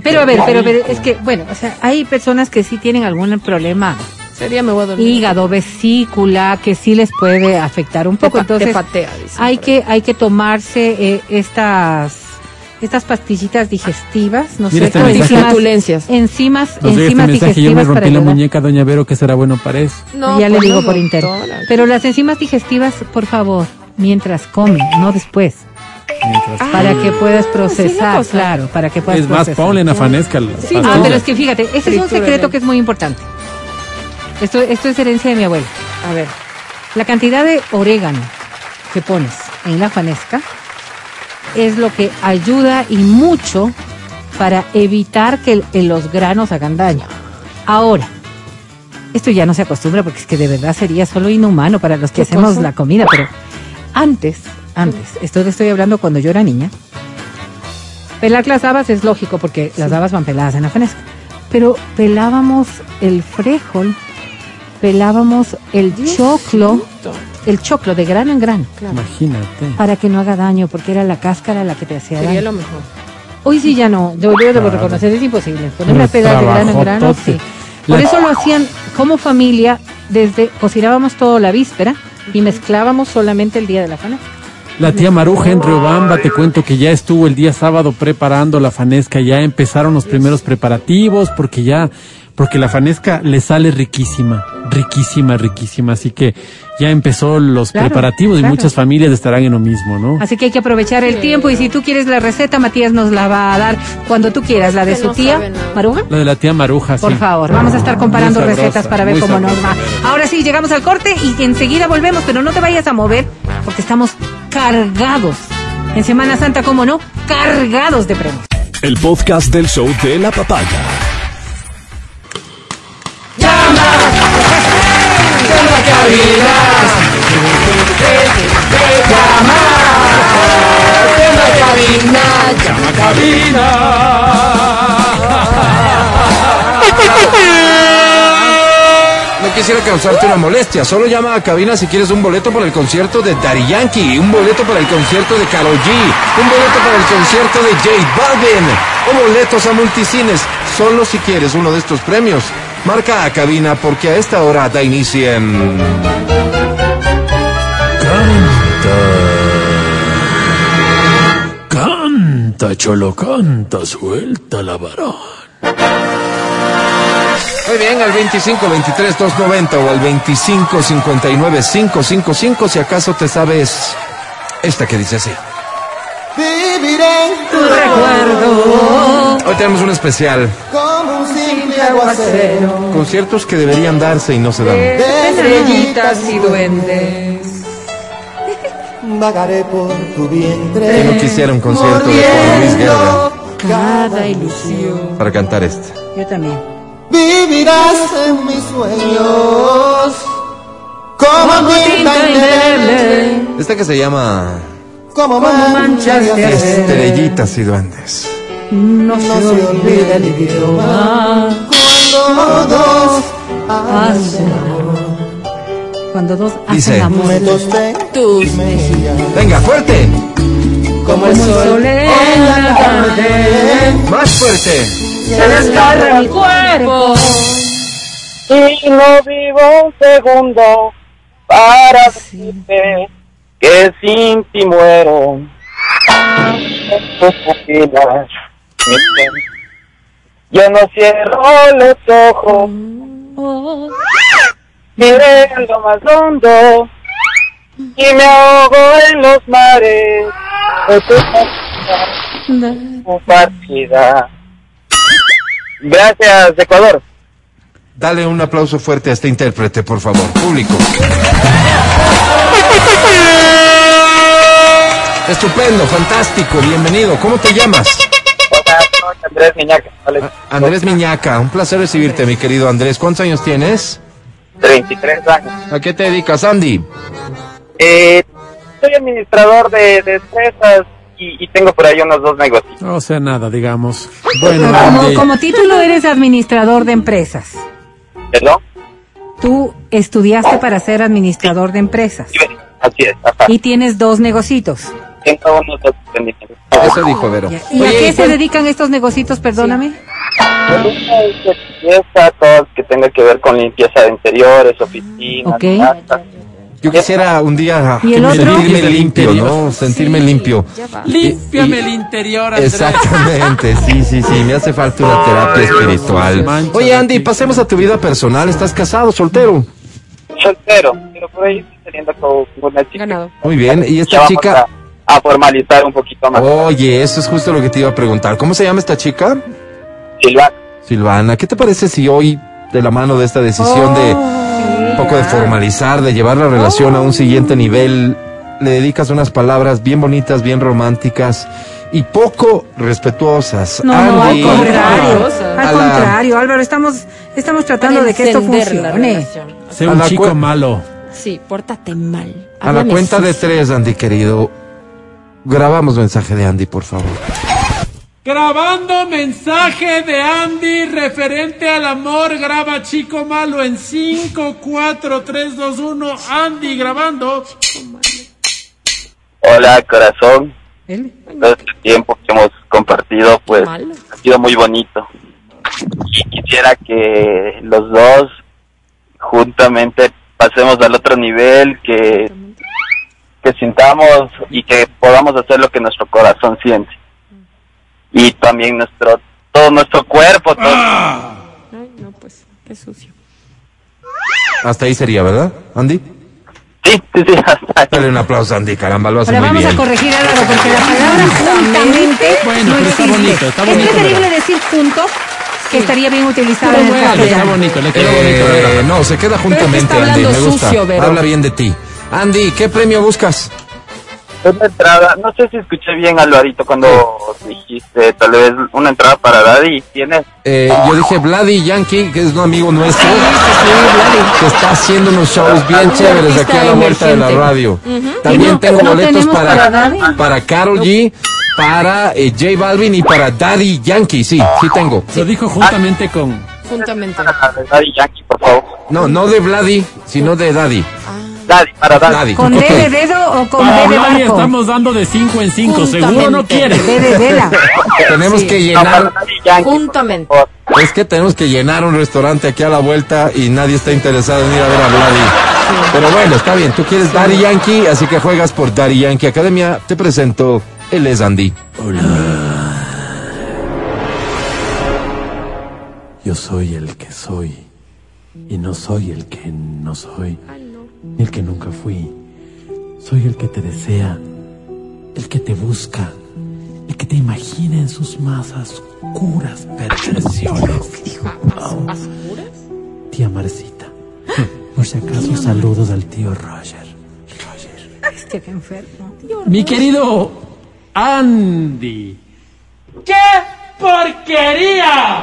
Pero a ver, pero, a ver, es que, bueno, o sea, hay personas que sí tienen algún problema. Sería me voy a dormir. Hígado, vesícula, que sí les puede afectar un Te poco. te Entonces, patea, dicen hay que, hay que tomarse eh, estas estas pastillitas digestivas, no Mira sé, este enzimas, enzimas, este enzimas mensaje, yo me digestivas para rompí la ayudar. muñeca, doña Vero, que será bueno para eso. No, ya le pues digo por interno. doctora. Pero las enzimas digestivas, por favor, mientras comen, no después, Mientras- Ah, para que puedas es la procesar, claro, para que puedas es más, procesar. ponle una fanesca. la Sí, Ah, pero es que fíjate, ese es un secreto que es muy importante. Esto, esto es herencia de mi abuela. A ver. La cantidad de orégano que pones en la fanesca es lo que ayuda y mucho para evitar que los granos hagan daño. Ahora, esto ya no se acostumbra porque es que de verdad sería solo inhumano para los que ¿Qué hacemos cosa? la comida, pero antes, antes, esto te estoy hablando cuando yo era niña, pelar las habas es lógico porque las habas van peladas en la fanesca, pero pelábamos el frijol, pelábamos el choclo, el choclo de grano en grano, Imagínate. para que no haga daño, porque era la cáscara la que te hacía Sería daño. lo mejor. Hoy sí ya no, yo, yo debo Claro. reconocer, es imposible. Ponerme a Pero pelar de grano en grano, sí. Por La- eso lo hacían como familia, desde cocinábamos todo la víspera y mezclábamos solamente el día de la fanesca. La tía Maruja en Riobamba, te cuento que ya estuvo el día sábado preparando la fanesca, ya empezaron los primeros preparativos, porque ya, porque la fanesca le sale riquísima, riquísima, riquísima, así que ya empezó los Claro, preparativos y claro. muchas familias estarán en lo mismo, ¿no? Así que hay que aprovechar el tiempo y si tú quieres la receta, Matías nos la va a dar cuando tú quieras, la de su no tía. Maruja. La de la tía Maruja, Por sí. favor, vamos a estar comparando sabrosa, recetas para ver cómo nos va. Ahora sí, llegamos al corte y enseguida volvemos, pero no te vayas a mover porque estamos cargados. En Semana Santa, ¿cómo no? Cargados de premios. El podcast del show de la papaya. No quisiera causarte una molestia, solo llama a cabina si quieres un boleto para el concierto de Daddy Yankee, un boleto para el concierto de Karol G, un boleto para el concierto de J Balvin o boletos a multicines, solo si quieres uno de estos premios. Marca a cabina porque a esta hora da inicio en... Canta, cholo, canta, suelta la varón. Muy bien, al 25 23 290 o al 25 59 555 si acaso te sabes esta que dice así. Tu recuerdo. Hoy tenemos un especial. Conciertos que deberían darse y no se dan. Estrellitas y duendes. Vagaré por tu Que vientre. no quisiera un concierto de Juan Luis Guerra Cada ilusión. para cantar este. Yo también. Vivirás en mis sueños. Como tinta indeleble. Este que se llama Como manchas de. Estrellitas y Duendes. No No se olvida el idioma. Cuando dos hacen Cuando dos Dice. hacen amor. Tus Venga, fuerte. como el sol en la tarde. Más fuerte. Se desgarra mi cuerpo. y no vivo un segundo para decirte que sin ti muero. Yo no cierro los ojos, miré en lo más hondo y me ahogo en los mares de tu partida. Gracias, Ecuador. Dale un aplauso fuerte a este intérprete, por favor. Público. Estupendo, fantástico, bienvenido. ¿Cómo te llamas? Andrés Miñaca. Vale. Ah, Andrés Miñaca, un placer recibirte, mi querido Andrés. ¿Cuántos años tienes? 23 años. ¿A qué te dedicas, Andy? Eh, soy administrador de, de empresas y, y tengo por ahí unos dos negocios. O sea, nada, digamos. Bueno, Como, como título eres administrador de empresas. ¿No? Tú estudiaste para ser administrador de empresas Sí, Así es, ajá. y tienes dos negocitos. Emprendimientos. Eso dijo Vero. ¿Y a qué se dedican estos negocitos, perdóname? Limpieza, todo que tenga que ver con limpieza de interiores, oficinas, Ok. casas. Yo quisiera un día sentirme limpio. ¿no? Sentirme limpio. Ya va. límpiame y- el interior, Andrés. Exactamente, sí, sí, sí, me hace falta una terapia espiritual. Oye, Andy, pasemos a tu vida personal. ¿Estás casado, soltero? Soltero, pero por ahí estoy saliendo con una chica. Ganado. Muy bien, y esta chica... A, formalizar un poquito más. Oye, eso es justo lo que te iba a preguntar. ¿Cómo se llama esta chica? Silvana. Silvana, ¿qué te parece si hoy, de la mano de esta decisión de un poco de formalizar, de llevar la relación a un siguiente nivel, le dedicas unas palabras bien bonitas, bien románticas y poco respetuosas? No, no, al Andy, contrario. Al la- contrario, Álvaro, estamos, estamos tratando de que esto funcione. Sé A un chico malo. Sí, pórtate mal. A la cuenta de tres, Andy querido. Grabamos mensaje de Andy, por favor. Grabando mensaje de Andy referente al amor. Graba chico malo en 5, 4, 3, 2, 1. Andy grabando. Hola, corazón. ¿Él? Todo este tiempo que hemos compartido, pues Malo. ha sido muy bonito. Y quisiera que los dos juntamente pasemos al otro nivel, que, que sintamos y que podamos hacer lo que nuestro corazón siente. Y también nuestro, todo nuestro cuerpo, todo, Ay, no, pues, qué sucio. Hasta ahí sería, ¿verdad, Andy? Sí, sí, sí, hasta ahí. Dale un aplauso, Andy, caramba, lo hace Ahora muy vamos bien. a corregir Álvaro porque la palabra juntamente Bueno, no pero está existe. bonito, está es bonito, preferible pero- decir juntos que estaría bien utilizada en el Bueno, está bonito, le quedó Eh, bonito. No, se queda Pero juntamente, es está Andy, me gusta. sucio. Habla bien de ti. Andy, ¿qué premio buscas? Una entrada, no sé si escuché bien, Alvarito, cuando dijiste tal vez una entrada para Daddy. ¿Tienes? Eh, yo dije Vladi Yankee, que es un amigo nuestro, que está haciendo unos shows bien chéveres aquí a la vuelta de la radio. ¿Y También no- tengo no boletos para, para para Carol G, para eh, J Balvin y para Daddy Yankee, sí, sí tengo. Lo dijo juntamente con. Juntamente. Para Daddy Yankee, por favor. No, no de Vladi, sino de Daddy. Daddy, para Daddy. Daddy. ¿Con D de dedo o con Para B de estamos dando de 5 en 5. Seguro no quiere. D de vela. [LAUGHS] Tenemos Sí. que No, llenar, Daddy Yankee, por Juntamente. favor. es que tenemos que llenar un restaurante aquí a la vuelta y nadie está interesado en ir a ver a Vladi. Pero bueno, está bien, tú quieres Daddy Yankee, así que juegas por Daddy Yankee Academia. Te presento, él es Andy. Yo soy el que soy. Y no soy el que no soy. Ni el que nunca fui. Soy el que te desea. El que te busca. El que te imaginen sus más oscuras perversiones. Oh. Tía Marcita, por si acaso saludos al tío Roger. Roger. Este que enfermo. Mi querido Andy. ¡Qué porquería!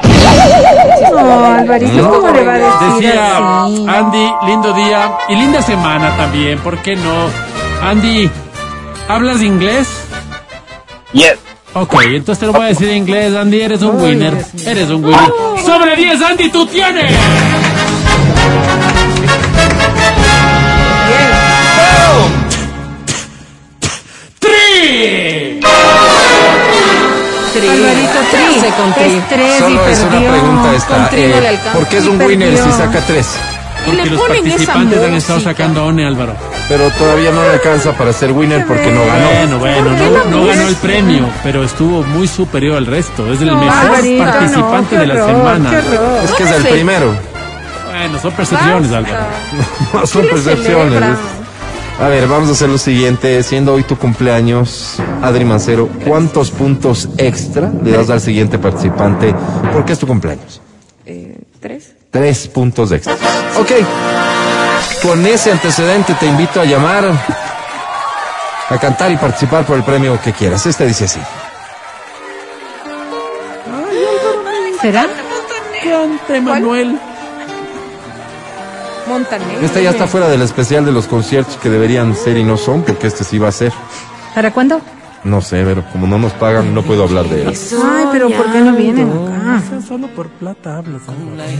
No, Alvarito, ¿cómo le va a decir Decía Andy, lindo día y linda semana también, ¿por qué no? Andy, ¿hablas inglés? Yes. Ok, entonces te lo voy a decir en inglés, Andy, eres un winner. Eres un winner. Sobre 10, Andy, tú tienes. Alvarito, tri. hace con tri? Es tres y Solo es una pregunta esta. Con tri no eh, le alcanza. ¿Por qué es un winner si saca tres? Y Porque los participantes han estado sacando One, Álvaro. Pero todavía no le alcanza para ser winner porque no ganó. Bueno, bueno, ¿Por qué no, ganó el premio, pero estuvo muy superior al resto. Es el No, mejor Alvarito, participante no, de la horror, semana. Es que es el primero. Bueno, son percepciones, Álvaro. [LAUGHS] No son ¿Qué le percepciones. A ver, vamos a hacer lo siguiente. Siendo hoy tu cumpleaños, Adri Mancero, ¿cuántos puntos extra le das al siguiente participante? Porque es tu cumpleaños. Eh, ¿Tres? Tres puntos extra. Ok. Con ese antecedente te invito a llamar, a cantar y participar por el premio que quieras. Este dice así. ¿Será? Cante, Manuel. Montaner. Este ya está fuera del especial de los conciertos que deberían ser y no son, porque este sí va a ser. ¿Para cuándo? No sé, pero como no nos pagan, no puedo hablar de él. Ay, pero ¿por qué no vienen acá? Solo por plata hablas.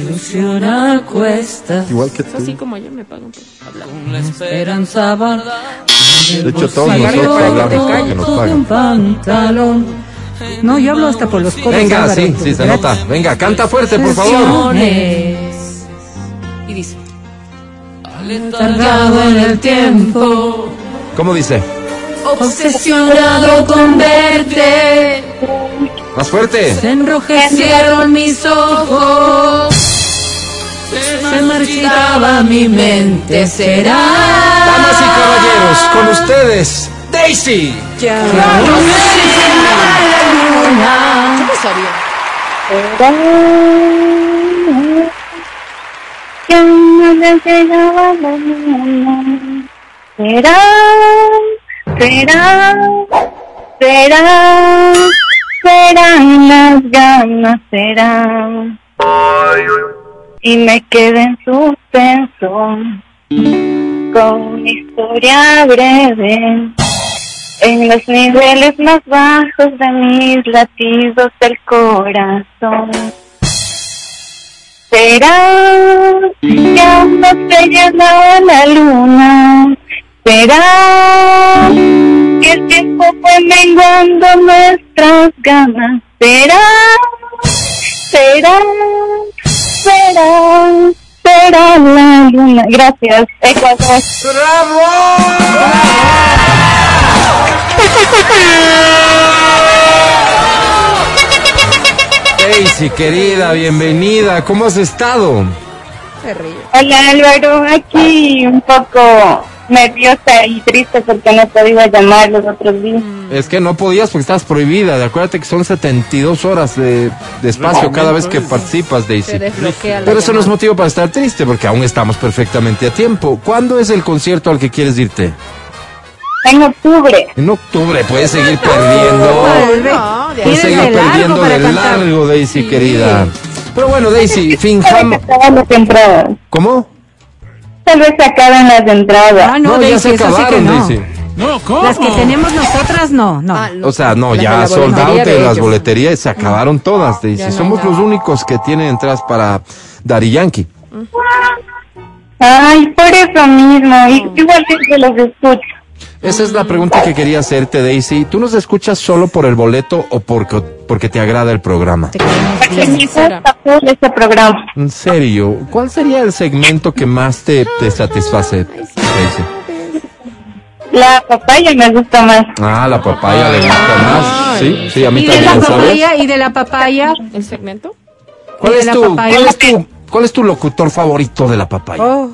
Ilusión cuesta, Igual que Es tú. así como yo me pagan por hablar. la esperanza. De hecho, todos nosotros hablamos calles. que nos pagan. pantalón. No, yo hablo hasta por los codos. Venga, sí, sí, se nota. Venga, canta fuerte, por favor. Y dice, Letargado en el tiempo. ¿Cómo dice? Obsesionado con verte. Más fuerte. Se enrojecieron mis ojos. Se marchitaba mi mente. Será. Damas y caballeros, con ustedes, Daisy. ¿Cómo sabía? Será, será, será, serán las ganas, serán. Y me quedé en suspenso con una historia breve en los niveles más bajos de mis latidos del corazón. Será que aún no se llenaba la luna. Será que el tiempo fue menguando nuestras ganas. Será, será, será, será la luna. Gracias, Ecuador. [LAUGHS] Daisy, querida, bienvenida. ¿Cómo has estado? Hola Álvaro, aquí un poco nerviosa y triste porque no podido llamar los otros días. Es que no podías porque estás prohibida. Acuérdate que son 72 horas de, de espacio cada vez que participas, Daisy. Pero eso no es motivo para estar triste porque aún estamos perfectamente a tiempo. ¿Cuándo es el concierto al que quieres irte? En octubre. En octubre puedes seguir perdiendo. No, de Puedes seguir perdiendo de cantar. largo, Daisy, querida. Pero bueno, Daisy, finjamos. ¿Cómo? Tal vez se acaban las entradas. Ah, no, ya Daisy, se eso sí que acabaron, no. Daisy. No, ¿cómo? Las que tenemos nosotras, no, no. Ah, O sea, no, ya la sold out boletería de las boleterías, se acabaron todas, Daisy. Ya no Somos los únicos que tienen entradas para Daddy Yankee. Ay, por eso mismo. Y igual que los escucho. Esa es la pregunta que quería hacerte, Daisy. ¿Tú nos escuchas solo por el boleto o porque, porque te agrada el programa? Este programa. En serio, ¿cuál sería el segmento que más te, te satisface, Daisy? La papaya me gusta más. Ah, la papaya le gusta más. Sí, sí, a mí Y de la también, ¿sabes? papaya, y de la papaya. ¿El segmento? ¿Cuál es tu, papaya. cuál es tu, cuál es tu locutor favorito de la papaya? Oh,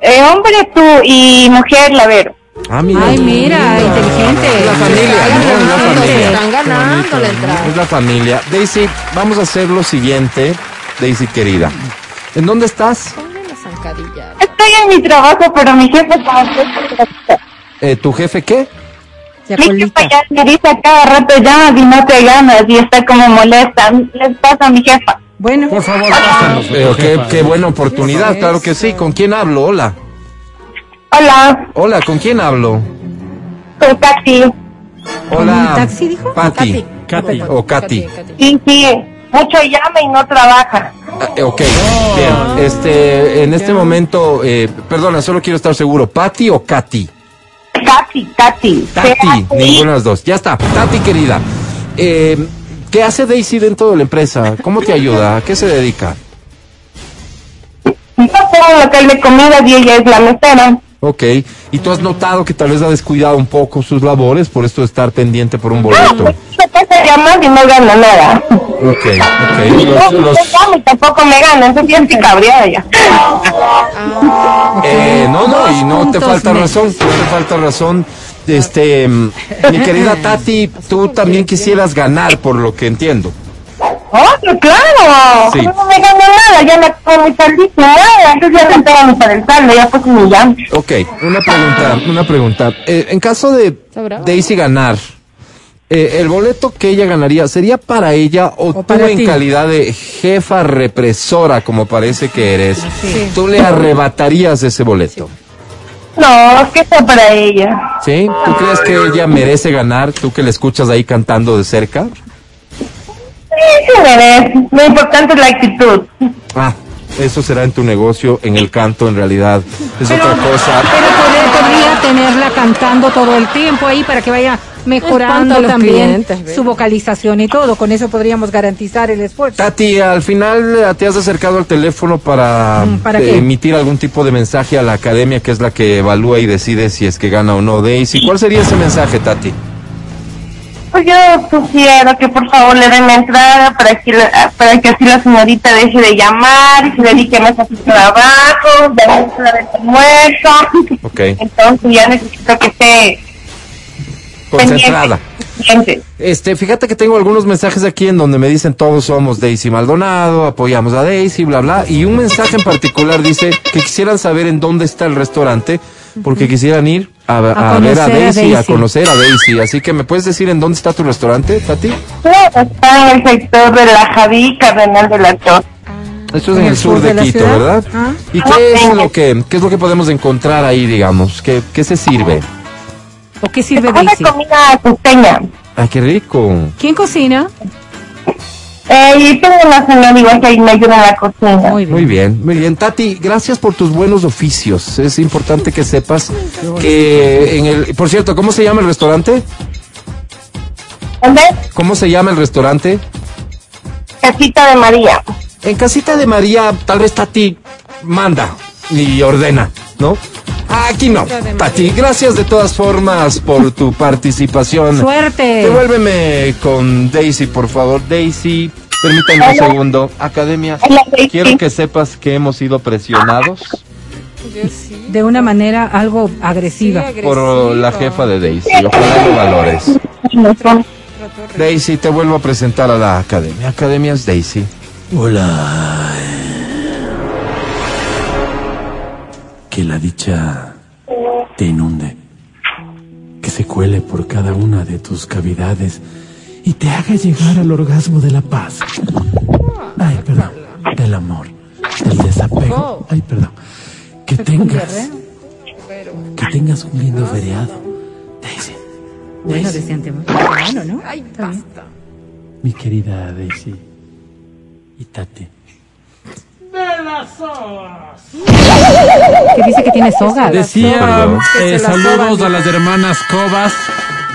Eh, hombre tú y mujer la ver. Ah, mira. Ay, mira, inteligente. Es la familia, ¿no? Es la familia. Están ganando la entrada. Es la familia. Daisy, vamos a hacer lo siguiente, Daisy querida. ¿En dónde estás? Estoy en mi trabajo, pero mi jefe está Eh, ¿Tu jefe qué? Mi jefa ya me dice cada rato llamas y no te llamas y está como molesta. Les pasa a mi jefa. Bueno, Por favor, pásanos. Eh, qué, jefa. qué buena oportunidad, claro que sí. ¿Con quién hablo? Hola. Hola, Hola, ¿con quién hablo? soy Katy. Hola. taxi, dijo? Pati. Katy. O Katy. Sí, sí, mucho llama y no trabaja. Ah, ok, bien. Este, en este momento, eh, perdona, solo quiero estar seguro. ¿Pati o Katy? Katy, Katy. Tati, ninguna de las dos. Ya está. Tati, querida. Eh, ¿Qué hace Daisy dentro de la empresa? ¿Cómo te ayuda? ¿A qué se dedica? Yo tengo un local de comida y ella es la mesera. Ok. ¿Y tú has notado que tal vez ha descuidado un poco sus labores por esto de estar pendiente por un boleto? Se pasa llamas y no gana nada. Ok, ok. Los- no, los- y tampoco me gana, entonces estoy cabreada ya. eh, no, no, y no te falta razón, no te falta razón. Este, mm, mi querida Tati, tú también quisieras ganar, por lo que entiendo. ¡Oh, claro! Sí. No me gana nada, ya la tengo muy salita, nada. Entonces ya para el saldo, ya pues ni llamo. Ok, una pregunta, una pregunta. Eh, en caso de Está. Daisy ganar, eh, el boleto que ella ganaría, ¿sería para ella o, tú para en ti. calidad de jefa represora, como parece que eres, tú le arrebatarías ese boleto? No, es que sea para ella. ¿Sí? ¿Tú crees que ella merece ganar? ¿Tú que le escuchas ahí cantando de cerca? Sí, sí. Lo importante es la actitud. Ah, eso será en tu negocio, en el canto en realidad. Es Pero, otra cosa. pero podría, podría tenerla cantando todo el tiempo ahí para que vaya mejorando también su vocalización y todo. Con eso podríamos garantizar el esfuerzo. Tati, al final eh, te has acercado al teléfono para, Mm, ¿para eh, emitir algún tipo de mensaje a la academia, que es la que evalúa y decide si es que gana o no Daisy. ¿Cuál sería ese mensaje, Tati? Pues yo sugiero que por favor le den la entrada para que, la- para que así la señorita deje de llamar y se dedique más a su trabajo, de almuerzo. Ok, Entonces ya necesito que esté concentrada. Este, fíjate que tengo algunos mensajes aquí en donde me dicen todos somos Daisy Maldonado, apoyamos a Daisy, bla, bla. Y un mensaje en particular dice que quisieran saber en dónde está el restaurante porque quisieran ir a, a ver a conocer a Daisy, a, Daisy. conocer a Daisy. Así que me puedes decir en dónde está tu restaurante, Tati? Claro, Está en el sector de la Javí Cardenal de la Torre. Esto es en el sur de, la Quito, ciudad? ¿verdad? Ah. ¿Y qué es lo que qué es lo que podemos encontrar ahí, digamos? ¿Qué, qué se sirve? ¿O qué sirve Daisy? comida costeña. Ay, qué rico. ¿Quién cocina? Eh, y tengo una señora igual que ahí me ayuda en la cocina. Muy bien. Muy bien, muy bien. Tati, gracias por tus buenos oficios. Es importante que sepas que en el... Por cierto, ¿cómo se llama el restaurante? ¿Dónde? ¿Cómo se llama el restaurante? Casita de María. En Casita de María, tal vez Tati manda y ordena, ¿no? Aquí no. Tati, gracias de todas formas por tu [LAUGHS] participación. Suerte. Devuélveme con Daisy, por favor. Daisy, permítame un segundo. Academia, Hola, Daisy. quiero que sepas que hemos sido presionados De una manera algo agresiva. por la jefa de Daisy. Ojalá lo valores. Daisy, te vuelvo a presentar a la academia. Academia es Daisy. Hola. Que la dicha te inunde. Que se cuele por cada una de tus cavidades y te haga llegar al orgasmo de la paz. Ay, perdón. Del amor. Del desapego. Ay, perdón. Que tengas. Que tengas un lindo feriado. Daisy. Bueno, decían ¿no? Ay, basta. Mi querida Daisy. Y Tati. Que dice que tiene soga. Decía eh, saludos soban. a las hermanas Cobas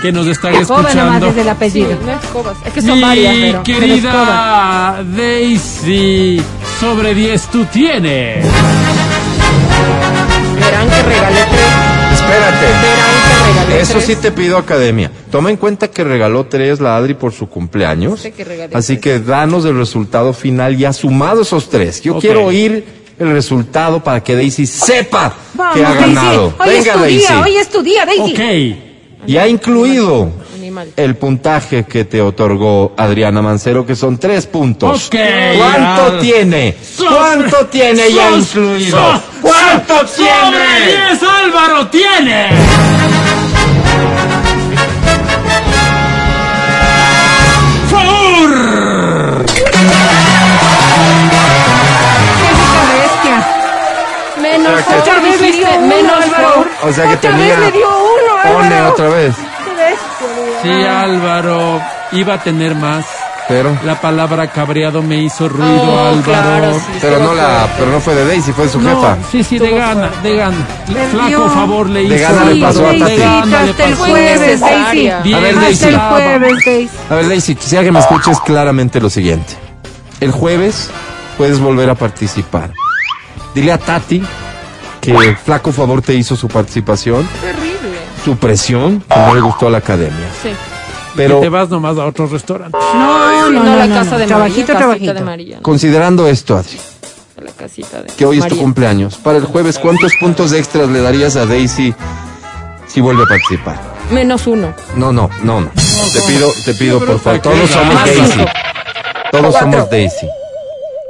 que nos están Joven nomás escuchando. desde el Sí, apellido. no es cobas. Es que son Mi varias, pero. querida Daisy, sobre 10 tú tienes. Verán que regalé tres. Espérate. Verán regalé Eso tres. sí te pido, Academia. Toma en cuenta que regaló tres la Adri por su cumpleaños. Que Así tres. que danos el resultado final ya sumado esos tres. Yo quiero oír el resultado para que Daisy sepa Vamos, que ha Daisy. ganado. Hoy Venga, es tu Daisy. día, hoy es tu día, Daisy. Ok. Y ha incluido Animal. el puntaje que te otorgó Adriana Mancero, que son tres puntos. ¿Cuánto ya. tiene? Sos- ¿Cuánto tiene ya sos- incluido? sos- ¿Cuánto ¡Sobre tiene? 10 Álvaro tiene! ¡Favor! Qué bestia. Menos O sea que- ocho vez le dijiste, dio uno, menos Álvaro. O sea que Otra tenía... vez le dio uno, Pone Álvaro. otra vez. Sí, Álvaro. Iba a tener más. Pero... La palabra cabreado me hizo ruido, Oh, Álvaro. claro, sí, Pero no la, pero no fue de Daisy, fue de su No, jefa. sí, sí, de gana, de gana. Flaco dio. favor le hizo. De gana le pasó a de Tati. gana le hasta el jueves, Daisy. A ver, Hasta Daisy. el jueves, Daisy. A ver, Daisy, quisiera que me escuches claramente lo siguiente. El jueves puedes volver a participar. Dile a Tati que flaco favor te hizo su participación, Terrible. su presión, que no le gustó a la academia. Sí. Pero Y te vas nomás a otro restaurante. No, no, no, no, la no, casa no. de Trabajito, María, casita trabajito. de considerando esto, Adri, La casita de que hoy es tu cumpleaños, para el jueves, ¿cuántos puntos extras le darías a Daisy si vuelve a participar? Menos uno. No, no, no, no. Te pido, te pido, por favor. Todos somos Daisy. cinco. Todos Cuatro. somos Daisy.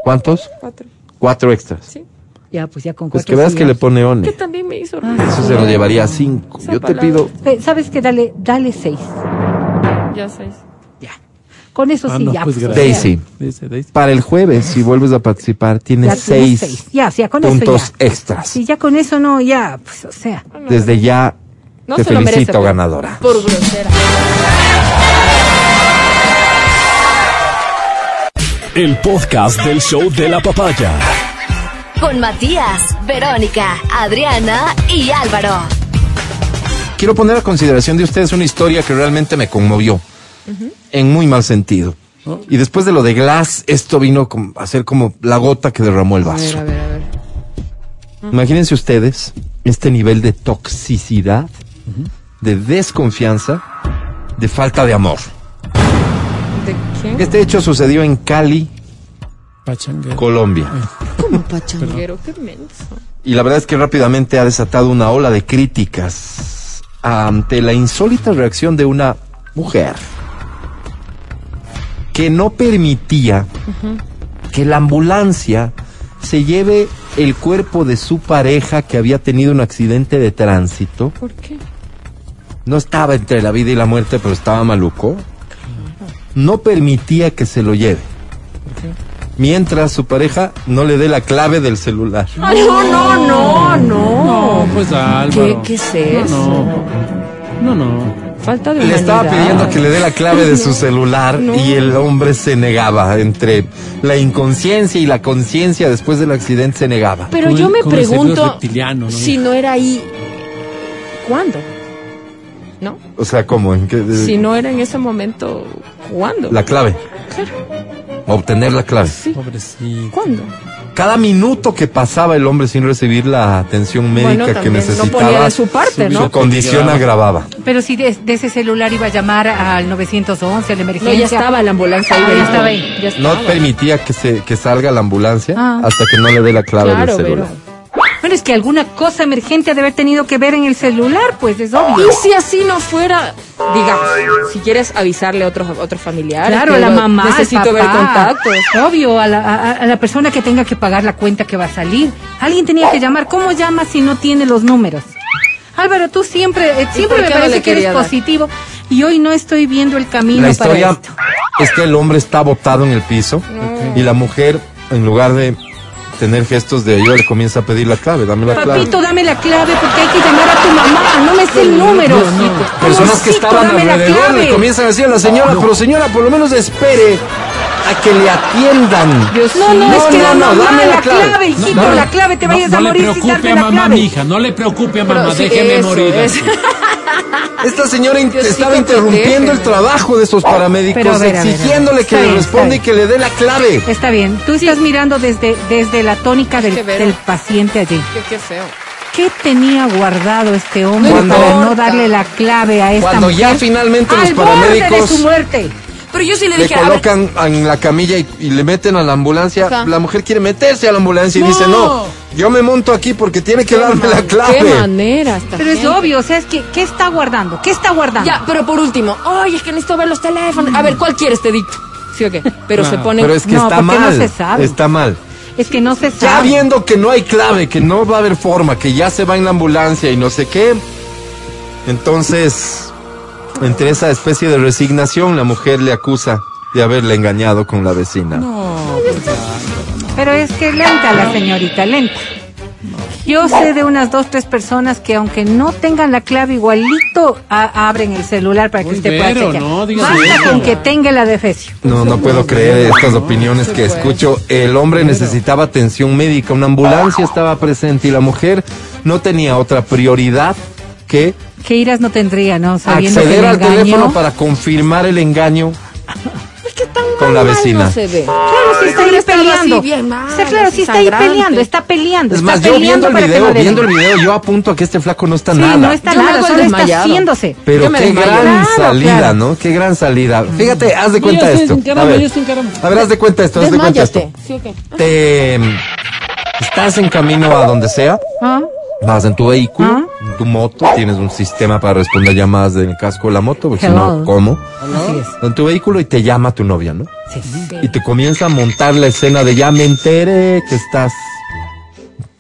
¿Cuántos? Cuatro. Cuatro extras. Sí. Ya, pues ya con Pues que veas que le pone Que one. también me hizo Ah. Eso se lo llevaría a cinco. Yo te palabra. pido. ¿Sabes qué? Dale, dale seis. Ya seis. Ya. Con eso Ah, sí, no, ya. pues pues. Daisy. Dice Daisy. Para el jueves, si vuelves a participar, Ya tienes tienes seis Ya, sí, ya con puntos eso ya. extras. Sí, ya con eso no, ya, pues, o sea. Desde ya No te se lo merece. felicito, ganadora. Por grosera. El podcast del show de la papaya. Con Matías, Verónica, Adriana y Álvaro. Quiero poner a consideración de ustedes una historia que realmente me conmovió. En muy mal sentido. Y después de lo de Glass, esto vino a ser como la gota que derramó el A ver, vaso. a ver, a ver. Imagínense ustedes este nivel de toxicidad, de desconfianza, de falta de amor. ¿De quién? Este hecho sucedió en Cali, Pachanguero. Colombia. Como pachanguero, qué menso. Y la verdad es que rápidamente ha desatado una ola de críticas ante la insólita reacción de una mujer que no permitía que la ambulancia se lleve el cuerpo de su pareja que había tenido un accidente de tránsito. ¿Por qué? No estaba entre la vida y la muerte, pero estaba maluco. No permitía que se lo lleve. Mientras su pareja no le dé la clave del celular. Ay, no, no, no, no. No, pues Álvaro. ¿Qué- qué es eso? No, no. No, no. Falta de Le estaba pidiendo que le dé la clave de su celular No. y el hombre se negaba. Entre la inconsciencia y la conciencia después del accidente se negaba. Pero yo me pregunto si no era ahí. ¿Cuándo? ¿No? O sea, ¿cómo? ¿En qué? Si no era en ese momento, ¿cuándo? La clave. Obtener la clave. Sí. Pobrecito. ¿Cuándo? Cada minuto que pasaba el hombre sin recibir la atención médica Bueno, que también no necesitaba, ponía de su parte, ¿no? su condición agravaba. Pero si de, de ese celular iba a llamar al 911, a la No, emergencia. ya estaba la ambulancia ahí. Ah, ya Verito. estaba ahí. Ya No permitía que se que salga la ambulancia Ah. hasta que no le dé la clave Claro, del celular. Bueno, es que alguna cosa emergente ha de haber tenido que ver en el celular, pues es obvio. Y si así no fuera, digamos, si quieres avisarle a otros, a otros familiares. Claro, a la mamá, Necesito ver contactos. Obvio, a la, a- a la persona que tenga que pagar la cuenta que va a salir. Alguien tenía que llamar. ¿Cómo llama si no tiene los números? Álvaro, tú siempre, eh, siempre me no parece que eres dar? positivo y hoy no estoy viendo el camino La para historia esto. es que el hombre está botado en el piso y la mujer, en lugar de tener gestos de ayuda, le comienza a pedir la clave. Dame la clave. Papito, dame la clave porque hay que llamar a tu mamá. No me sé el número. Personas que estaban dame la alrededor clave. le comienzan a decir a la señora, pero señora, por lo menos espere a que le atiendan. No, no, es que la mamá, dame la clave, No, hijito, no, la clave, te no, vayas no a morir le sin preocupe a mamá, clave. mija, no le preocupe a mamá, sí, déjeme eso morir. [LAUGHS] Esta señora in- Diosito, estaba interrumpiendo el trabajo de esos paramédicos, ver, a ver. exigiéndole que le responda y que le dé la clave. Está bien, tú estás mirando desde, desde la tónica del, paciente allí. Qué, qué feo. ¿Qué tenía guardado este hombre Cuando- para no darle la clave a esta Cuando ya mujer finalmente los al borde de paramédicos- su muerte? Pero yo sí le le dije, a ver, colocan en la camilla y, y le meten a la ambulancia. Ajá. La mujer quiere meterse a la ambulancia y No. dice, no, yo me monto aquí porque tiene que darme la qué clave. manera esta Pero es obvio, o sea, es que, ¿qué está guardando? ¿Qué está guardando? Ya, pero por último, ay, es que necesito ver los teléfonos. A ver, ¿cuál quieres te dicto? ¿Sí o qué? Pero se ponen... Pero es que No, está porque no mal. se sabe. Está mal. Es que no se Ya sabe. viendo que no hay clave, que no va a haber forma, que ya se va en la ambulancia y no sé qué. Entonces, entre esa especie de resignación, la mujer le acusa de haberle engañado con la vecina. Pero es que lenta la señorita, lenta. Yo sé de unas dos, tres personas que aunque no tengan la clave igualito, a- abren el celular para que Uy, usted pueda pero chequear. no Basta con que tenga la defecio. No, no puedo creer estas opiniones que escucho. El hombre necesitaba atención médica, una ambulancia estaba presente y la mujer no tenía otra prioridad que Que iras no tendría, ¿no? Sabiendo acceder al teléfono para confirmar el engaño con la vecina. No se ve. Claro, si está ahí peleando. bien mal, o sea, claro, así si está ahí peleando, está peleando. Es está más, yo viendo el video, viendo el video, yo apunto a que este flaco no está Sí, nada. no está Yo nada, solo está haciéndose. Pero qué desmayo. gran Claro, salida, claro. ¿no? Qué gran salida. Fíjate, haz de cuenta esto. A ver, a haz de cuenta esto, haz de cuenta esto. Desmáyate. ¿Sí o qué? Te estás en camino a donde sea, Ah, vas en tu vehículo, Ah. en tu moto, tienes un sistema para responder llamadas del casco de la moto, porque si no, ¿cómo? Así es. En tu vehículo y te llama tu novia, ¿no? Sí. Y te comienza a montar la escena de ya me enteré que estás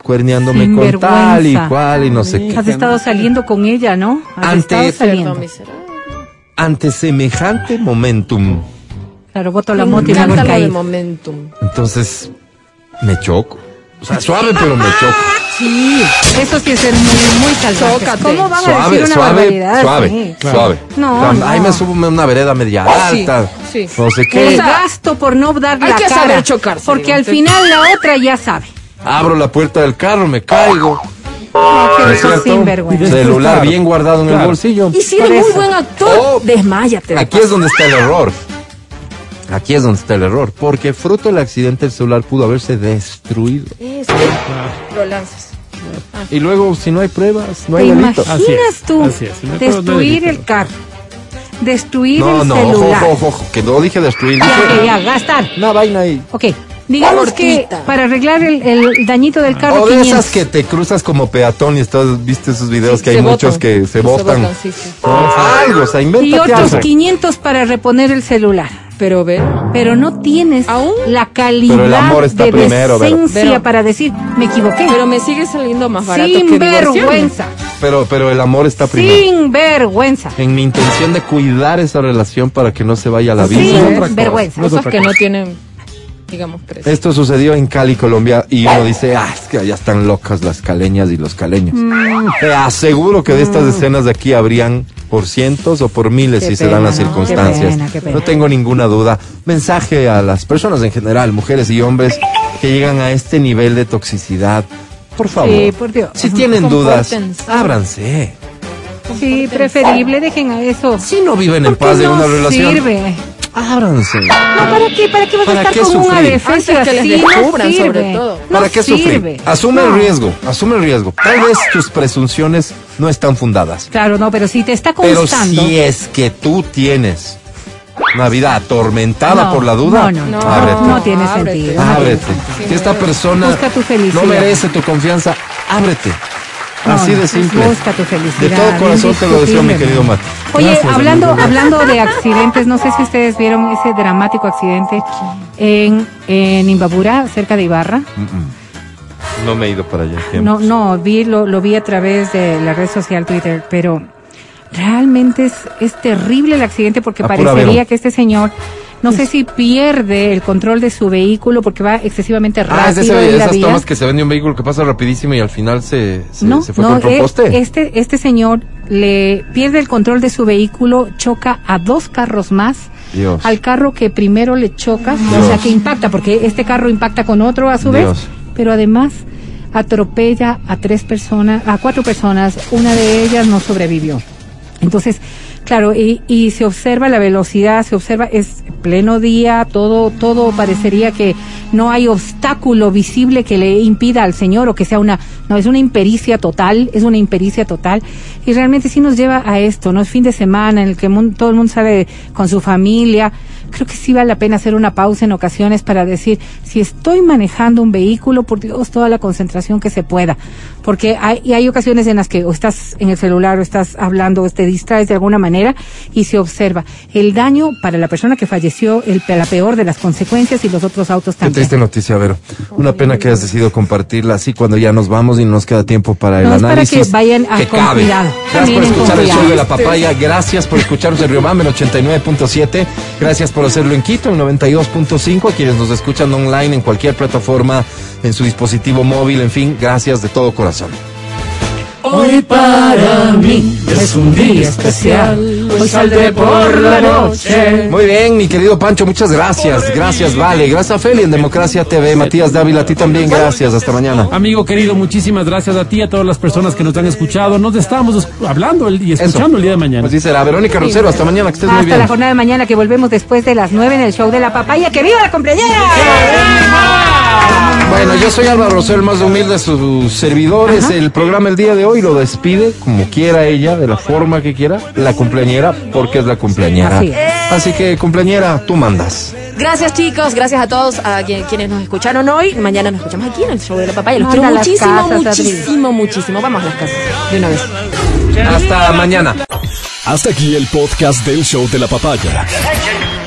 cuerneándome con tal y cual y no sé qué. Has estado saliendo con ella, ¿no? Has Antes- estado saliendo. Ante semejante momentum, Claro, boto la moto y me momentum. entonces me choco. O sea, suave, pero me choco. Sí, eso sí es ser muy, muy salvaje. ¿Cómo van a Suave, decir una suave, barbaridad suave, así? suave. No, no. Ahí me subo a una vereda media Sí, alta. sí. No sé El qué. gasto por no dar Hay la que cara. saber chocarse, Porque digo. al final la otra ya sabe. Abro la puerta del carro, me caigo. No, ¿No que eso sinvergüenza. Celular Claro. bien guardado en el Claro. bolsillo. Y si eres muy buen actor, Oh. desmáyate. de Aquí es donde está el error. Aquí es donde está el error. Porque fruto del accidente el celular pudo haberse destruido. Eso. Lo lanzas. Y luego, si no hay pruebas, no ¿Te hay delito. imaginas Así es, tú así es. No no destruir el carro? Destruir No, el no, celular. ojo, ojo, ojo, que no dije destruir. Ya, Dije ya, gastar. una vaina ahí. Ok, digamos que para arreglar el, el dañito del carro, O de 500. esas que te cruzas como peatón y estás, viste esos videos que hay muchos que se botan. sí, sí. Algo, o sea, y otros algo. 500 para reponer el celular. Pero ve. Pero no tienes ¿Aún? la calidad Pero el amor está de primero, decencia para decir, me equivoqué. Pero me sigue saliendo más barato Sin que vergüenza. Pero, pero el amor está primero. Sin vergüenza. En mi intención de cuidar esa relación para que no se vaya a la vida. Sin vergüenza. No es Cosas que no tienen, digamos, precio. Esto sucedió en Cali, Colombia, y uno dice, ah, es que allá están locas las caleñas y los caleños. Mm. Te aseguro que de estas escenas de aquí habrían por cientos o por miles Qué si se dan las ¿no? circunstancias. Qué pena, qué pena. No tengo ninguna duda. Mensaje a las personas en general, mujeres y hombres, que llegan a este nivel de toxicidad. Por favor, Sí, por Dios. si tienen dudas, ábranse. Sí, preferible, dejen a eso. Si no viven en paz de no una relación, sirve. Ábranse. No, ¿para qué? ¿Para qué vas ¿Para a estar qué con un sufrir? adefesio Antes que así? les descubran, sobre todo. No ¿Para qué sirve. sufrir? Asume No. el riesgo, asume el riesgo. Tal vez tus presunciones no están fundadas. Claro, no, pero si te está Pero constando. si es que tú tienes una vida atormentada No, por la duda, no, no, no, ábrete. no tiene sentido. ábrete. Si esta persona Busca tu felicidad. no merece tu confianza, ábrete. No, Así de simple. Busca tu felicidad. De todo corazón te lo deseo, mi querido Mati. Oye, Gracias, hablando, amigo. hablando de accidentes, no sé si ustedes vieron ese dramático accidente en, en Imbabura, cerca de Ibarra. No me he ido para allá. No, no, vi, lo, lo vi a través de la red social Twitter, pero realmente es, es terrible el accidente porque parecería que este señor, no sé si pierde el control de su vehículo porque va excesivamente rápido Ah, es ese- esas vía. tomas que se ven de un vehículo que pasa rapidísimo y al final se, se, no, se fue no, contra un poste. este, este señor le pierde el control de su vehículo, choca a dos carros más. Dios. Al carro que primero le choca, o sea que impacta, porque este carro impacta con otro a su vez, Dios. pero además atropella a tres personas, a cuatro personas, una de ellas no sobrevivió. Entonces, claro, y, y se observa la velocidad, se observa, es pleno día, todo, todo parecería que no hay obstáculo visible que le impida al señor o que sea una, no, es una impericia total, es una impericia total. Y realmente sí nos lleva a esto, ¿no? Es fin de semana en el que todo el mundo sale con su familia. creo que sí vale la pena hacer una pausa en ocasiones para decir, si estoy manejando un vehículo, por Dios, toda la concentración que se pueda. Porque hay, y hay ocasiones en las que o estás en el celular o estás hablando o te distraes de alguna manera y se observa el daño para la persona que falleció, el, la peor de las consecuencias y los otros autos también. Qué triste noticia, Vero. Una pena que hayas decidido compartirla así cuando ya nos vamos y nos queda tiempo para el No, es para análisis. que vayan a- que con cabe. cuidado. Gracias por escuchar el show de la papaya. Gracias por escucharnos en Riobamba en 89.7. Gracias por hacerlo en Quito en 92.5. A quienes nos escuchan online en cualquier plataforma, en su dispositivo móvil, en fin, gracias de todo corazón. Hoy para mí es un día especial. Hoy saldré por la noche. Muy bien, mi querido Pancho, muchas gracias. Gracias, Vale. Gracias a Feli en Democracia TV. Matías Dávila, a ti también, gracias. Hasta mañana. Amigo querido, muchísimas gracias a ti y a todas las personas que nos han escuchado. Nos estamos es- hablando y escuchando el día de mañana. Pues dice la Verónica Rosero. Hasta mañana, que estés muy Hasta bien. la jornada de mañana que volvemos después de las 9 en el show de la papaya. ¡Que viva la cumpleañera! Bueno, yo soy Álvaro Rosero, el más humilde de sus servidores. El programa el día de hoy lo despide como quiera ella, de la forma que quiera, la cumpleañera, porque es la cumpleañera. Así es. Así que, cumpleañera, tú mandas. Gracias chicos, gracias a todos a quien- quienes nos escucharon hoy. Mañana nos escuchamos aquí en el show de la papaya. Los quiero muchísimo, casas, muchísimo, muchísimo. Vamos a las casas de una vez. Hasta mañana. Hasta aquí el podcast del show de la papaya.